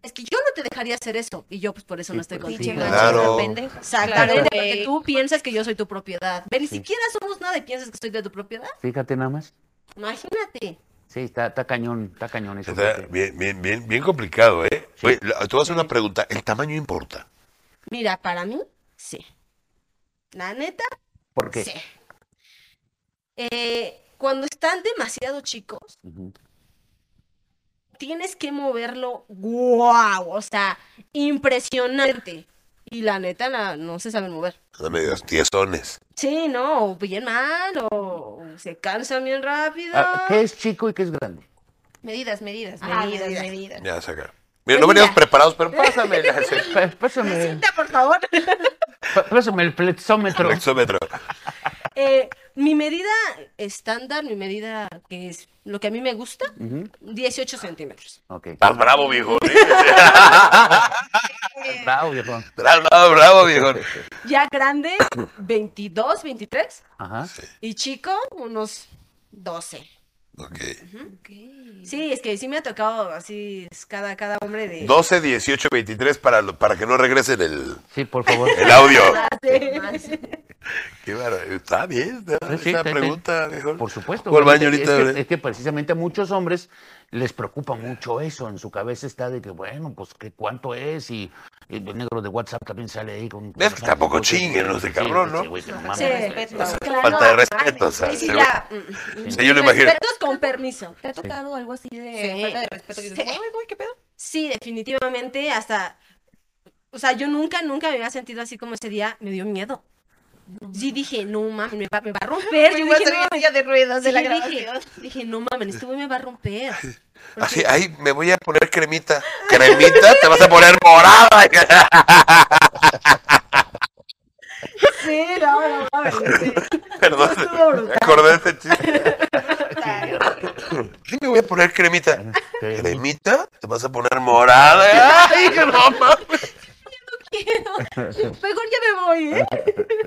Es que yo no te dejaría hacer eso y yo pues por eso no estoy pues, contigo. Sí, claro. Exactamente, Claro, porque tú piensas que yo soy tu propiedad. Ve, ni siquiera somos nada y piensas que estoy de tu propiedad. Fíjate nada más. Imagínate. Sí, está, está cañón, está cañón eso. Está porque- bien, bien, bien, bien complicado, ¿eh? Oye, la- te voy a hacer una pregunta. ¿El tamaño importa? Mira, para mí, sí. La neta, ¿Por qué? sí. Eh, cuando están demasiado chicos, tienes que moverlo, wow, o sea, impresionante. Y la neta, la, no se saben mover. No me digas tiesones. Sí, no, o bien mal, o, se cansan bien rápido. Ah, ¿Qué es chico y qué es grande? Medidas, medidas, Ah, medidas, medidas. medidas. Ya saca. Mira, no Pues veníamos preparados, pero pásame Pásame, Cinta, por favor. pásame el flexómetro. el exómetro. Eh, mi medida estándar, mi medida que es lo que a mí me gusta, Ujú, 18 centímetros. Ok. Estás bravo, viejo. Bravo, viejo. Bravo, bravo, viejo. Ya grande, 22, 23. Ajá. Y chico, unos 12. Ok. Ok. Sí, es que sí me ha tocado así es cada, cada hombre de... 12, 18, 23 para, lo- para que no regresen el, Sí, por favor. el audio. Sí. Qué bárbaro. Está bien, ¿no? Sí, sí, esa sí, sí. pregunta, viejo. Por supuesto. Güey. baño Es ahorita. que- ¿eh? Es que, precisamente a muchos hombres les preocupa mucho eso. En su cabeza está de que, bueno, pues, que ¿cuánto es? Y, y el negro de WhatsApp también sale ahí con... Es que tampoco chinguen, no sé, cabrón, ¿no? Sí. Sí, falta de respeto, o sea, sí, sí, se- ya. Sea, yo lo imagino. Respetos con permiso. ¿Te ha tocado algo así de Sí. falta de respeto? Que dices, Sí. "Ay, güey, ¿qué pedo? Sí, definitivamente, hasta... O sea, yo nunca, nunca me había sentido así como ese día, me dio miedo. Sí dije, no mames, me va, me va a romper. Yo Voy a dije, no, de ruedas de la dije, grabación. dije, no mames, este güey me va a romper. Así, ay, me voy a poner cremita. ¿Cremita? Te vas a poner morada. Sí, no, no mames. sí. Perdón, me acordé de este chiste. Sí, me voy a poner cremita. ¿Cremita? ¿Te vas a poner morada? Ay, que no mames. Mejor ya me voy, ¿eh?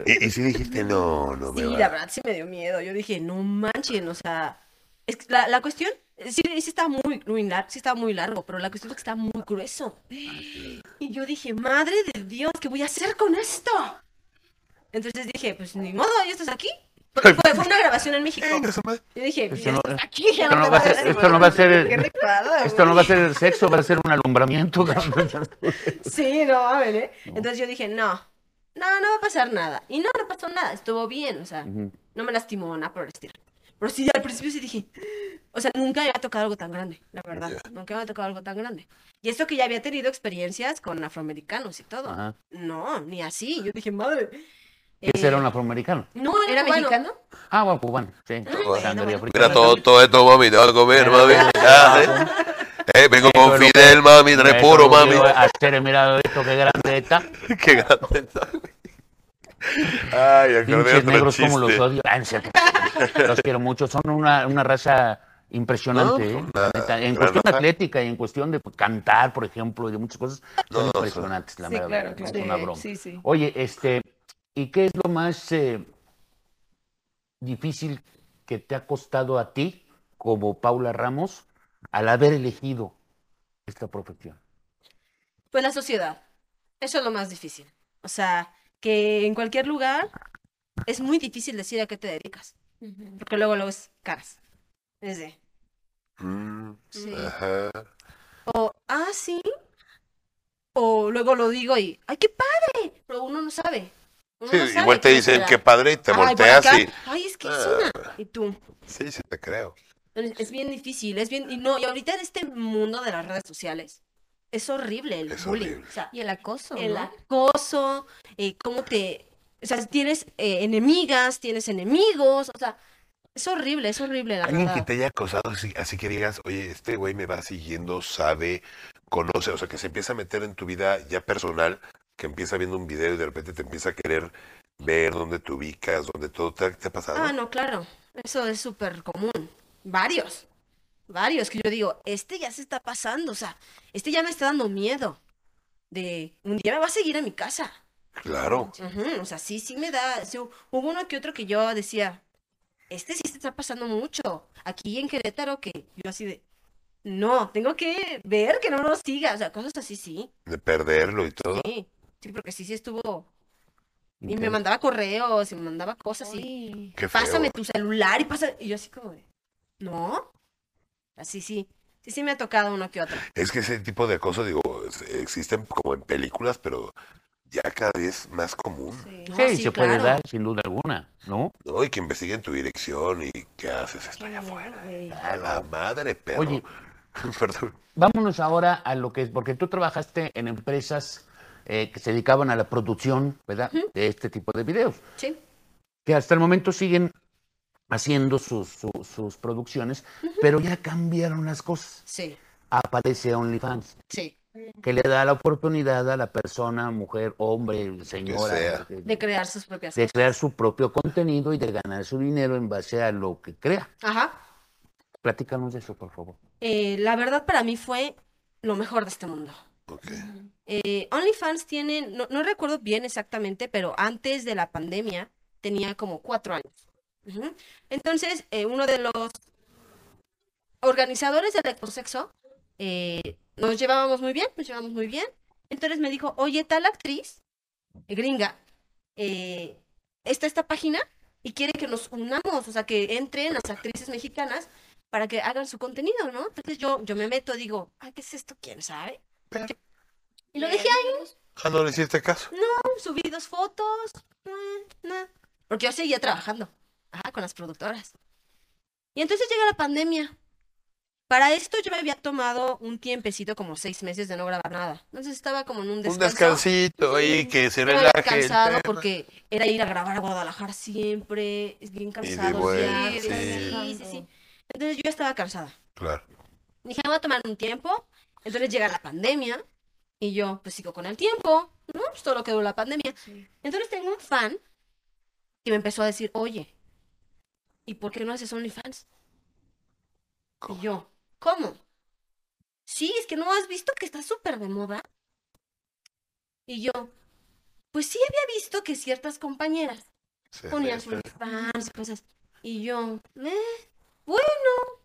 Y, y si dijiste, no, no me Sí, va. la verdad sí me dio miedo. Yo dije, no manchen, o sea, es que la, la cuestión, sí, sí está muy, muy largo, sí está muy largo, pero la cuestión es que está muy grueso. Y yo dije, madre de Dios, ¿qué voy a hacer con esto? Entonces dije, pues ni modo, ya estás aquí. Porque fue, fue una grabación en México. Yo dije, Esto no- aquí, ya Esto no va a ser, esto no va a ser, esto no va a ser el sexo, va a ser un alumbramiento. Sí, no, a ver, ¿eh? Entonces yo dije, no, no, no va a pasar nada. Y no, no pasó nada, estuvo bien, o sea, no me lastimó nada por el estilo. Pero sí, al principio sí dije, o sea, nunca había tocado algo tan grande, la verdad. Nunca me había tocado algo tan grande. Y eso que ya había tenido experiencias con afroamericanos y todo. Ajá. No, ni así. Yo dije, madre. Ese era un afroamericano. No, ¿Era cubano. mexicano? Ah, bueno, cubano, sí. Africana. Mira todo, todo esto, mami, te voy a comer, mami. ¿eh? Eh, vengo Eso con es que- Fidel, mami, tres puro, es mami. hacer, mirado esto, qué grande está. Qué grande está. Ay, Pinches negros como los odio. Ah. Los quiero mucho. Son una, una raza impresionante. No, ¿eh? una. En cuestión raza. atlética y en cuestión de cantar, por ejemplo, y de muchas cosas, son No, no, impresionantes, la Sí, verdad. claro, no claro. Es una broma. sí, sí. Oye, este, ¿y qué es lo más eh, difícil que te ha costado a ti, como Paula Ramos, al haber elegido esta profesión? Pues la sociedad. Eso es lo más difícil. O sea, que en cualquier lugar es muy difícil decir a qué te dedicas. Porque luego lo es caras. Es de, Mm, sí. Ajá. O, ah, sí. O luego lo digo y, ¡ay, qué padre! Pero uno no sabe. Sí, no igual te qué dicen qué padre y te Ay, volteas y. Ay, es que es Ah. una. Y tú. Sí, sí, te creo. Es bien difícil, es bien. Y no, y ahorita en este mundo de las redes sociales, es horrible el Es bullying. horrible. O sea, Y el acoso, el ¿no? acoso, eh, cómo te. O sea, tienes eh, enemigas, tienes enemigos, o sea, es horrible, es horrible, la Alguien que te haya acosado así, así que digas, oye, este güey me va siguiendo, sabe, conoce, o sea, que se empieza a meter en tu vida ya personal, que empieza viendo un video y de repente te empieza a querer ver dónde te ubicas, dónde todo te, ha- te ha pasado. Ah, no, claro, eso es súper común. Varios, varios, que yo digo, este ya se está pasando, o sea, este ya me está dando miedo. De un día me va a seguir a mi casa. Claro. O sea, sí, sí me da. sí, hubo uno que otro que yo decía, este sí se está pasando mucho. Aquí en Querétaro, que yo así de, no, tengo que ver que no nos siga. O sea, cosas así, sí. De perderlo y todo. Sí, sí, porque sí, sí estuvo. Y me mandaba correos y me mandaba cosas y. Qué feo. pásame tu celular y pasa. Y yo así como de, no. Así, sí. Sí, sí me ha tocado uno que otro. Es que ese tipo de cosas, digo, existen como en películas, pero ya cada vez más común. No, Sí, sí, se puede claro. dar, sin duda alguna, ¿no? ¿no? Y que investiguen tu dirección y qué haces, esto allá afuera. A la madre, perro. Oye. Perdón. Vámonos ahora a lo que es, porque tú trabajaste en empresas eh, que se dedicaban a la producción, ¿verdad? De este tipo de videos, Sí. que hasta el momento siguen haciendo sus, su- sus producciones, pero ya cambiaron las cosas. Sí, Aparece OnlyFans, sí. que le da la oportunidad a la persona, mujer, hombre, señora, sea. de, De crear sus propias de cosas. crear su propio contenido y de ganar su dinero en base a lo que crea. Ajá. Platícanos de eso, por favor. Eh, la verdad para mí fue lo mejor de este mundo. Ok. Eh, OnlyFans tiene, no, no recuerdo bien exactamente, pero antes de la pandemia tenía como cuatro años. Entonces, eh, uno de los organizadores del ecosexo, eh, nos llevábamos muy bien, nos llevábamos muy bien. Entonces me dijo, oye, tal actriz, eh, gringa, eh, está esta página y quiere que nos unamos, o sea, que entren las actrices mexicanas para que hagan su contenido, ¿no? Entonces yo, yo me meto, digo, ay, ¿qué es esto? ¿Quién sabe? Y lo dejé ahí, Ah, no le hiciste caso. subí dos fotos, eh, nah. porque yo seguía trabajando, ajá, con las productoras. Y entonces llega la pandemia. Para esto yo me había tomado un tiempecito, como seis meses de no grabar nada. Entonces estaba como en un Un descanso. descansito ahí que se Estaba relaje. el cansado porque era ir a grabar a Guadalajara siempre, es bien cansado. vuelta, sí, sí. sí, sí, sí. Entonces yo estaba cansada. Claro. Dije, me voy a tomar un tiempo. Entonces llega la pandemia y yo pues sigo con el tiempo, ¿no? Pues todo lo que duró la pandemia. Entonces tengo un fan que me empezó a decir, oye, ¿y por qué no haces OnlyFans? ¿Cómo? Y yo, ¿cómo? Sí, es que no has visto que está súper de moda. Y yo, pues sí había visto que ciertas compañeras Se ponían sus. OnlyFans y cosas. Y yo, eh, bueno.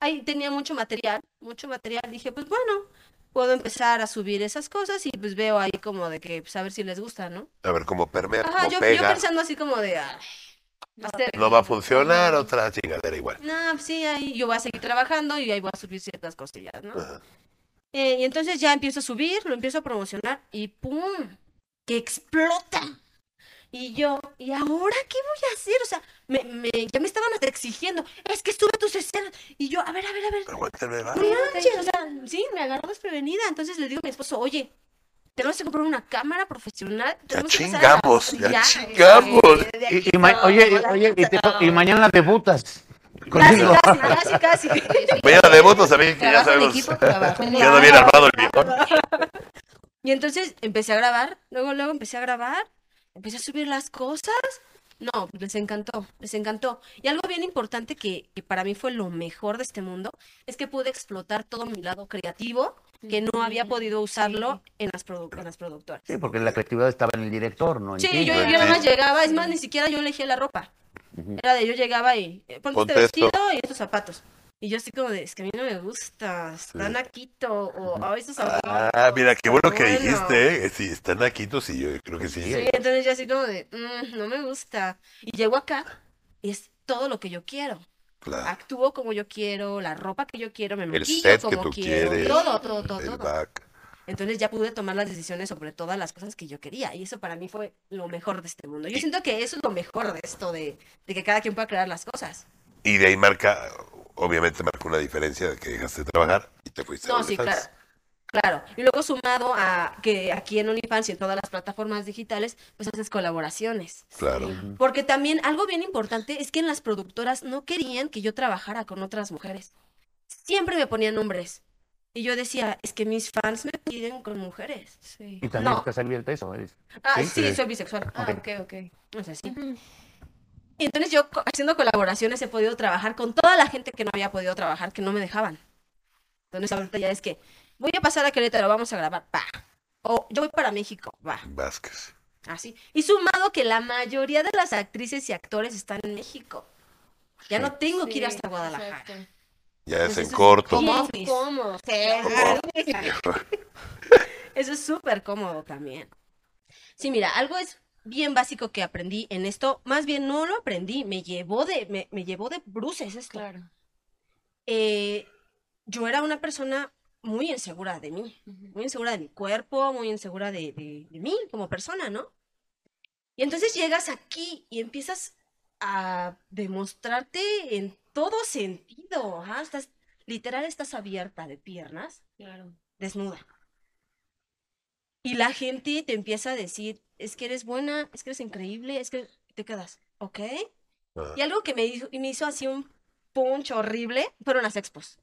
Ahí tenía mucho material, mucho material. Dije, pues bueno, puedo empezar a subir esas cosas y pues veo ahí como de que, pues a ver si les gusta, ¿no? A ver cómo permea, Ajá, cómo yo, pensando así como de, ay, hacer- No va a funcionar, otra chingadera igual. No, pues sí, ahí yo voy a seguir trabajando y ahí voy a subir ciertas cosillas, ¿no? Ajá. Eh, y entonces ya empiezo a subir, lo empiezo a promocionar y ¡pum! ¡Que explota! Y yo, ¿y ahora qué voy a hacer? O sea, me, me- ya me estaban hasta exigiendo, es que sube tus escenas. Y yo, a ver, a ver, a ver. Aguántame, va. no manches, o sea, sí, me agarró desprevenida. Entonces le digo a mi esposo, oye, tenemos que comprar una cámara profesional. Ya a- chingamos, ya chingamos. aquí Y, y ma- oye, oye, y, te y mañana debutas. Casi, conmigo. casi, casi, casi. Mañana de votos también, que ya sabemos. equipo, Queda bien armado el viejo. Y entonces empecé a grabar, luego, luego empecé a grabar, empecé a subir las cosas. No, les encantó, les encantó. Y algo bien importante que, que para mí fue lo mejor de este mundo es que pude explotar todo mi lado creativo que no había podido usarlo en las, produ- en las productoras. Sí, porque la creatividad estaba en el director, no en Sí, ti. yo, yo ti. nada más llegaba, es más, ni siquiera yo elegía la ropa. Era de yo llegaba y eh, ponte este vestido y estos zapatos. Y yo así como de, es que a mí no me gusta, están naquito, o "Ay, estos zapatos. Ah, mira, qué bueno que Bueno. dijiste, ¿eh? Sí, están aquitos y yo creo que sí. Sí, entonces yo así como de, "Mm, no me gusta. Y llego acá y es todo lo que yo quiero. Claro. Actúo como yo quiero, la ropa que yo quiero, me El maquillo set que como tú quiero, quieres. todo, todo, todo, todo. back. Entonces ya pude tomar las decisiones sobre todas las cosas que yo quería. Y eso para mí fue lo mejor de este mundo. Yo siento que eso es lo mejor de esto, de, de que cada quien pueda crear las cosas. Y de ahí marca, obviamente marcó una diferencia de que dejaste de trabajar y te fuiste a No, sí, claro. Claro. Y luego sumado a que aquí en OnlyFans y en todas las plataformas digitales, pues haces colaboraciones. Claro. Porque también algo bien importante es que en las productoras no querían que yo trabajara con otras mujeres. Siempre me ponían hombres. Y yo decía, es que mis fans me piden con mujeres. Sí. Y también No. estás abierta a eso. Ah, Sí, soy bisexual. Ah, ok, ok. O sea, sí. Y entonces yo haciendo colaboraciones he podido trabajar con toda la gente que no había podido trabajar, que no me dejaban. Entonces ahorita ya es que voy a pasar a Querétaro, vamos a grabar, va. O yo voy para México, va. Vázquez. Así. Y sumado que la mayoría de las actrices y actores están en México. Ya no tengo que ir hasta Guadalajara. Ya es en corto. cómodo. Sí, Eso es súper cómodo también. Sí, mira, algo es bien básico que aprendí en esto. Más bien no lo aprendí, me llevó de, me, me llevó de bruces esto. Claro. Eh, yo era una persona muy insegura de mí, muy insegura de mi cuerpo, muy insegura de, de- de mí como persona, ¿no? Y entonces llegas aquí y empiezas a demostrarte en todo sentido, ajá, Estás, literal estás abierta de piernas, Claro. desnuda. Y la gente te empieza a decir, es que eres buena, es que eres increíble, es que te quedas, ¿ok? Ah. Y algo que me hizo, me hizo así un punch horrible fueron las expos.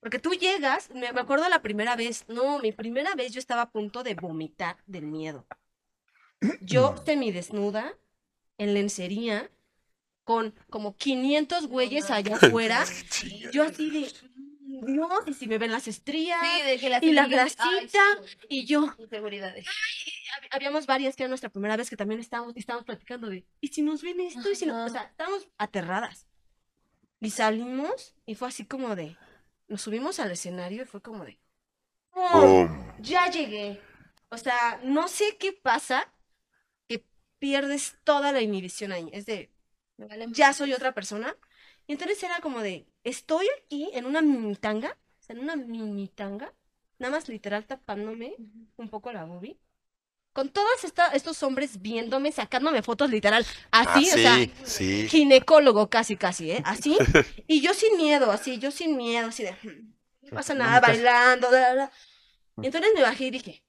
Porque tú llegas, me me acuerdo la primera vez, no, mi primera vez yo estaba a punto de vomitar del miedo. Yo semidesnuda, en lencería, con como 500 güeyes allá afuera. Yo así de, "Mm, Dios, y si me ven las estrías, Sí, de que la y la seguridad- Ay, grasita, sí, y yo, Inseguridades. hab- habíamos varias que era nuestra primera vez que también estábamos, estábamos platicando de, ¿y si nos ven esto? ¿Y si no? O Ajá. sea, estábamos aterradas. Y salimos y fue así como de, nos subimos al escenario y fue como de. ¡Pum! Ya llegué. O sea, no sé qué pasa que pierdes toda la inhibición ahí. Es de, ya soy otra persona. Y entonces era como de, estoy aquí en una mini tanga, o sea, en una mini tanga, nada más literal tapándome un poco la boobie, con todos esta- estos hombres viéndome, sacándome fotos literal, así, Ah, o sea, sí, sí. ginecólogo casi, casi, ¿eh? Así, y yo sin miedo, así, yo sin miedo, así de, "Hmm, no pasa nada, bailando, da, da, da". Y entonces me bajé y dije,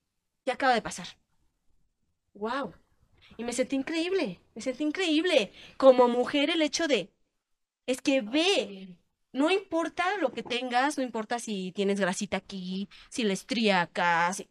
¿qué acaba de pasar? ¡Wow! Y me sentí increíble, me sentí increíble. Como mujer el hecho de, es que ve, no importa lo que tengas, no importa si tienes grasita aquí, si la estría acá, si...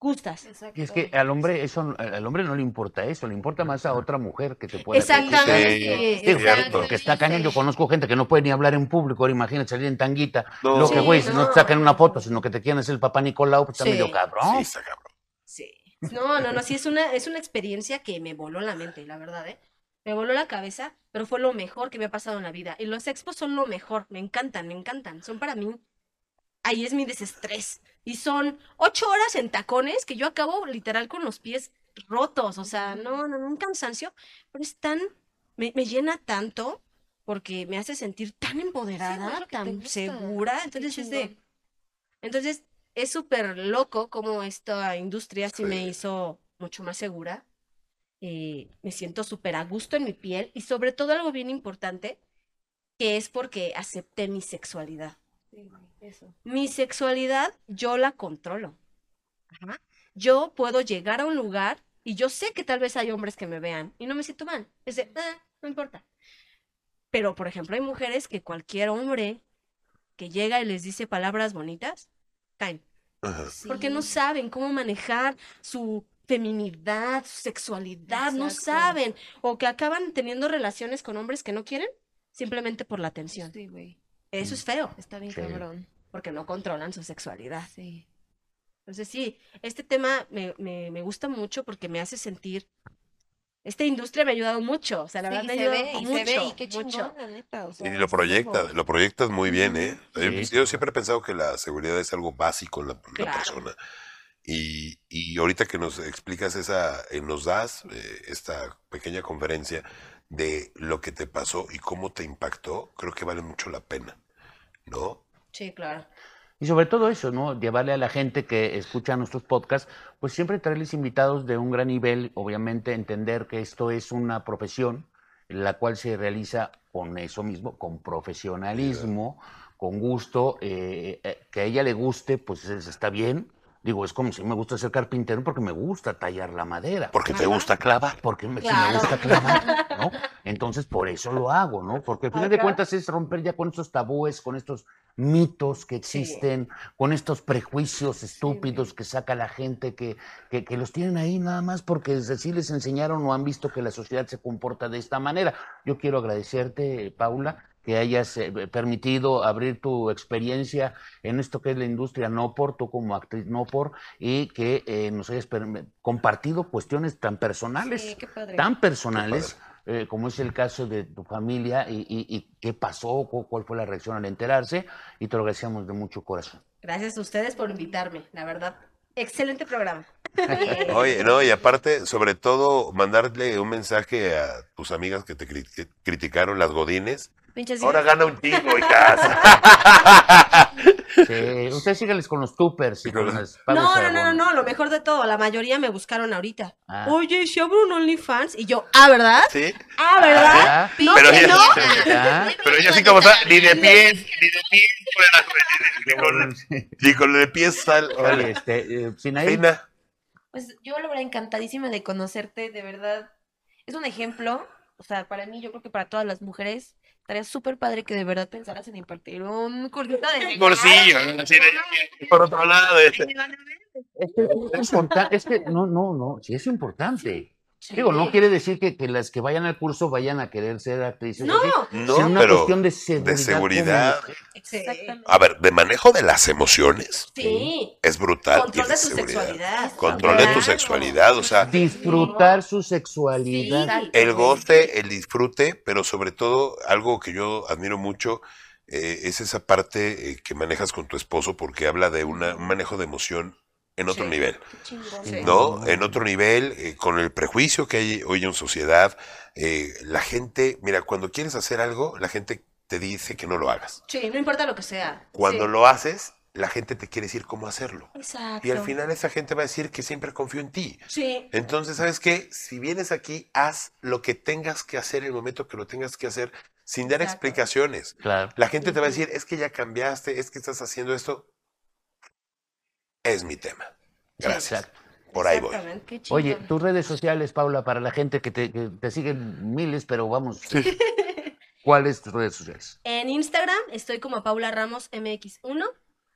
Gustas. Exacto. Y es que al hombre eso al hombre no le importa eso, le importa más a otra mujer que te pueda Exactamente. Sí, Sí, cierto. porque está cañón. Yo conozco gente que no puede ni hablar en público. Ahora imagínate salir en tanguita. No. Lo que, Sí, güey, si no no. te sacan una foto, sino que te quieren hacer el papá Nicolau, pues está Sí. medio cabrón. Sí, está cabrón. Sí. No, no, no, sí, es una, es una experiencia que me voló la mente, la verdad, ¿eh? Me voló la cabeza, pero fue lo mejor que me ha pasado en la vida. Y los expos son lo mejor, me encantan, me encantan. Son para mí. Ahí es mi desestrés. Y son ocho horas en tacones que yo acabo literal con los pies rotos. O sea, no, no, no, un cansancio. Pero es tan, me, me llena tanto porque me hace sentir tan empoderada, pues, te tan gusta. segura. Entonces es de, entonces, es súper loco cómo esta industria sí me Sí. hizo mucho más segura. Eh, me siento súper a gusto en mi piel y sobre todo algo bien importante, que es porque acepté mi sexualidad. Sí, eso. Mi sexualidad yo la controlo. Ajá. Yo puedo llegar a un lugar y yo sé que tal vez hay hombres que me vean y no me siento mal. Es de, "Ah, no importa. Pero, por ejemplo, hay mujeres que cualquier hombre que llega y les dice palabras bonitas, caen. Ajá. Porque no saben cómo manejar su feminidad, su sexualidad, no saben. O que acaban teniendo relaciones con hombres que no quieren simplemente por la atención. Sí, güey. Eso es feo, Está bien Sí. cabrón. porque no controlan su sexualidad. Sí. Entonces sí, este tema me, me, me gusta mucho porque me hace sentir... Esta industria me ha ayudado mucho, o sea, la Sí, verdad me ha se ve, ayudado y mucho, se ve, y qué mucho. chingón, la neta. O sea, Y lo proyectas, como- lo proyectas muy bien, ¿eh? Yo- Sí. Yo siempre he pensado que la seguridad es algo básico en la, en la persona. Y, y ahorita que nos explicas esa, eh, nos das eh, esta pequeña conferencia de lo que te pasó y cómo te impactó, creo que vale mucho la pena, ¿no? Sí, claro. Y sobre todo eso, ¿no? Llevarle a la gente que escucha nuestros podcasts, pues siempre traerles invitados de un gran nivel, obviamente entender que esto es una profesión, la cual se realiza con eso mismo, con profesionalismo, con gusto, eh, eh, que a ella le guste, pues es- está bien. Digo, es como si me gusta ser carpintero porque me gusta tallar la madera. Porque te gusta clavar. Porque me, si me gusta clavar, ¿no? Entonces, por eso lo hago, ¿no? Porque al final de cuentas es romper ya con estos tabúes, con estos mitos que Sí. existen, con estos prejuicios estúpidos que saca la gente, que, que, que los tienen ahí nada más porque sí les enseñaron o han visto que la sociedad se comporta de esta manera. Yo quiero agradecerte, Paula, que hayas eh, permitido abrir tu experiencia en esto que es la industria no por, tú como actriz no por, y que eh, nos hayas compartido cuestiones tan personales Sí, qué padre. tan personales, eh, como es el caso de tu familia y, y- y qué pasó, cu- cuál fue la reacción al enterarse, y te lo agradecemos de mucho corazón. Gracias a ustedes por invitarme, la verdad. Excelente programa. Oye, no, y aparte, sobre todo, mandarle un mensaje a tus amigas que te cri- que criticaron las godines. Pinches Ahora gana un chingo, hijas. Sí, ustedes síganles con los tupers y con las No, no, no, no, no, lo mejor de todo, la mayoría me buscaron ahorita. Ah. Oye, si abro un OnlyFans y yo, ah, ¿verdad? ¿Sí? Ah, ¿verdad? Ah, No, Pero ya- no. ¿ya? Pero ella así como está, ni de pies, ni de pies, ni con, de pies sal. Oye, este, eh. Pues yo la verdad encantadísima de conocerte, de verdad. Es un ejemplo, o sea, para mí, yo creo que para todas las mujeres, estaría súper padre que de verdad pensaras en impartir un cursito de... Un cursillo, ¿no? Así de- por otro lado. este. es que es importante, es que no, no, no, sí es importante. Sí. Digo, no quiere decir que, que las que vayan al curso vayan a querer ser actrices. No, No, una pero cuestión de seguridad. de seguridad. Exactamente. A ver, de manejo de las emociones Sí. es brutal. Control y de tu seguridad. sexualidad. Control de tu sexualidad, o sea, Disfrutar su sexualidad. Sí. el goce, el disfrute, pero sobre todo algo que yo admiro mucho eh, es esa parte eh, que manejas con tu esposo porque habla de una- un manejo de emoción en otro Sí. nivel. Sí. ¿no? En otro nivel, eh, con el prejuicio que hay hoy en sociedad, eh, la gente, mira, cuando quieres hacer algo, la gente te dice que no lo hagas. Sí, no importa lo que sea. Cuando Sí. lo haces, la gente te quiere decir cómo hacerlo. Exacto. Y al final esa gente va a decir que siempre confío en ti. Sí. Entonces, ¿sabes qué? Si vienes aquí, haz lo que tengas que hacer en el momento que lo tengas que hacer, sin dar Exacto. explicaciones. Claro. La gente te va a decir, es que ya cambiaste, es que estás haciendo esto. Es mi tema. Gracias. Exacto. Por ahí voy. Oye, tus redes sociales, Paula, para la gente que te, que te siguen miles, pero vamos. ¿Cuáles tus redes sociales? En Instagram estoy como Paula Ramos MX1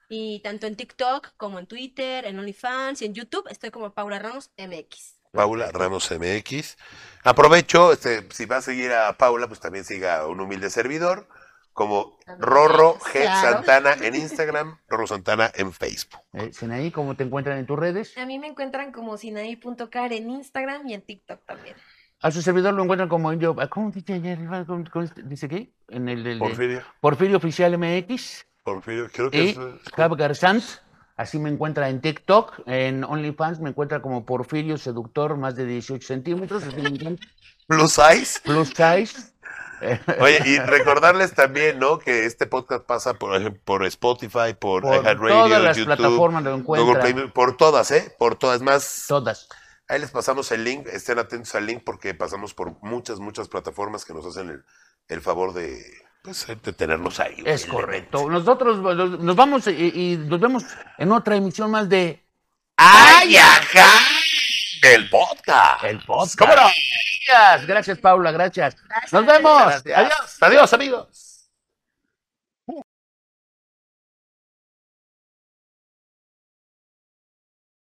y tanto en TikTok como en Twitter, en OnlyFans y en YouTube estoy como Paula Ramos MX. Paula Ramos MX. Aprovecho, este, si va a seguir a Paula, pues también siga a un humilde servidor, como Rorro G. Claro. Santana en Instagram, Rorro Santana en Facebook. Eh, Sinaí, ¿cómo te encuentran en tus redes? A mí me encuentran como sinaí.car en Instagram y en TikTok también. A su servidor lo encuentran como yo. ¿Cómo dice ayer? ¿Cómo- cómo este- dice qué? En el, el de- Porfirio, Porfirio Oficial MX Porfirio, creo que y es... Jav Garzant. Así me encuentra en TikTok. En OnlyFans me encuentra como Porfirio Seductor, más de 18 centímetros. así me encuentra. Plus Size. Plus size. Oye, y recordarles también, ¿no? Que este podcast pasa por, por Spotify, por, por iHeartRadio, todas las YouTube, plataformas lo Google encuentran. Play, por todas, ¿eh? Por todas. Más, Todas. Ahí les pasamos el link, estén atentos al link porque pasamos por muchas, muchas plataformas que nos hacen el, el favor de, pues, de tenernos ahí. Es correcto. Nosotros nos vamos y, y nos vemos en otra emisión más de ¡Ay, ajá! El podcast. El podcast. ¿Cómo no? Gracias, gracias Paula, gracias. Nos vemos. Gracias. Adiós. Adiós, amigos.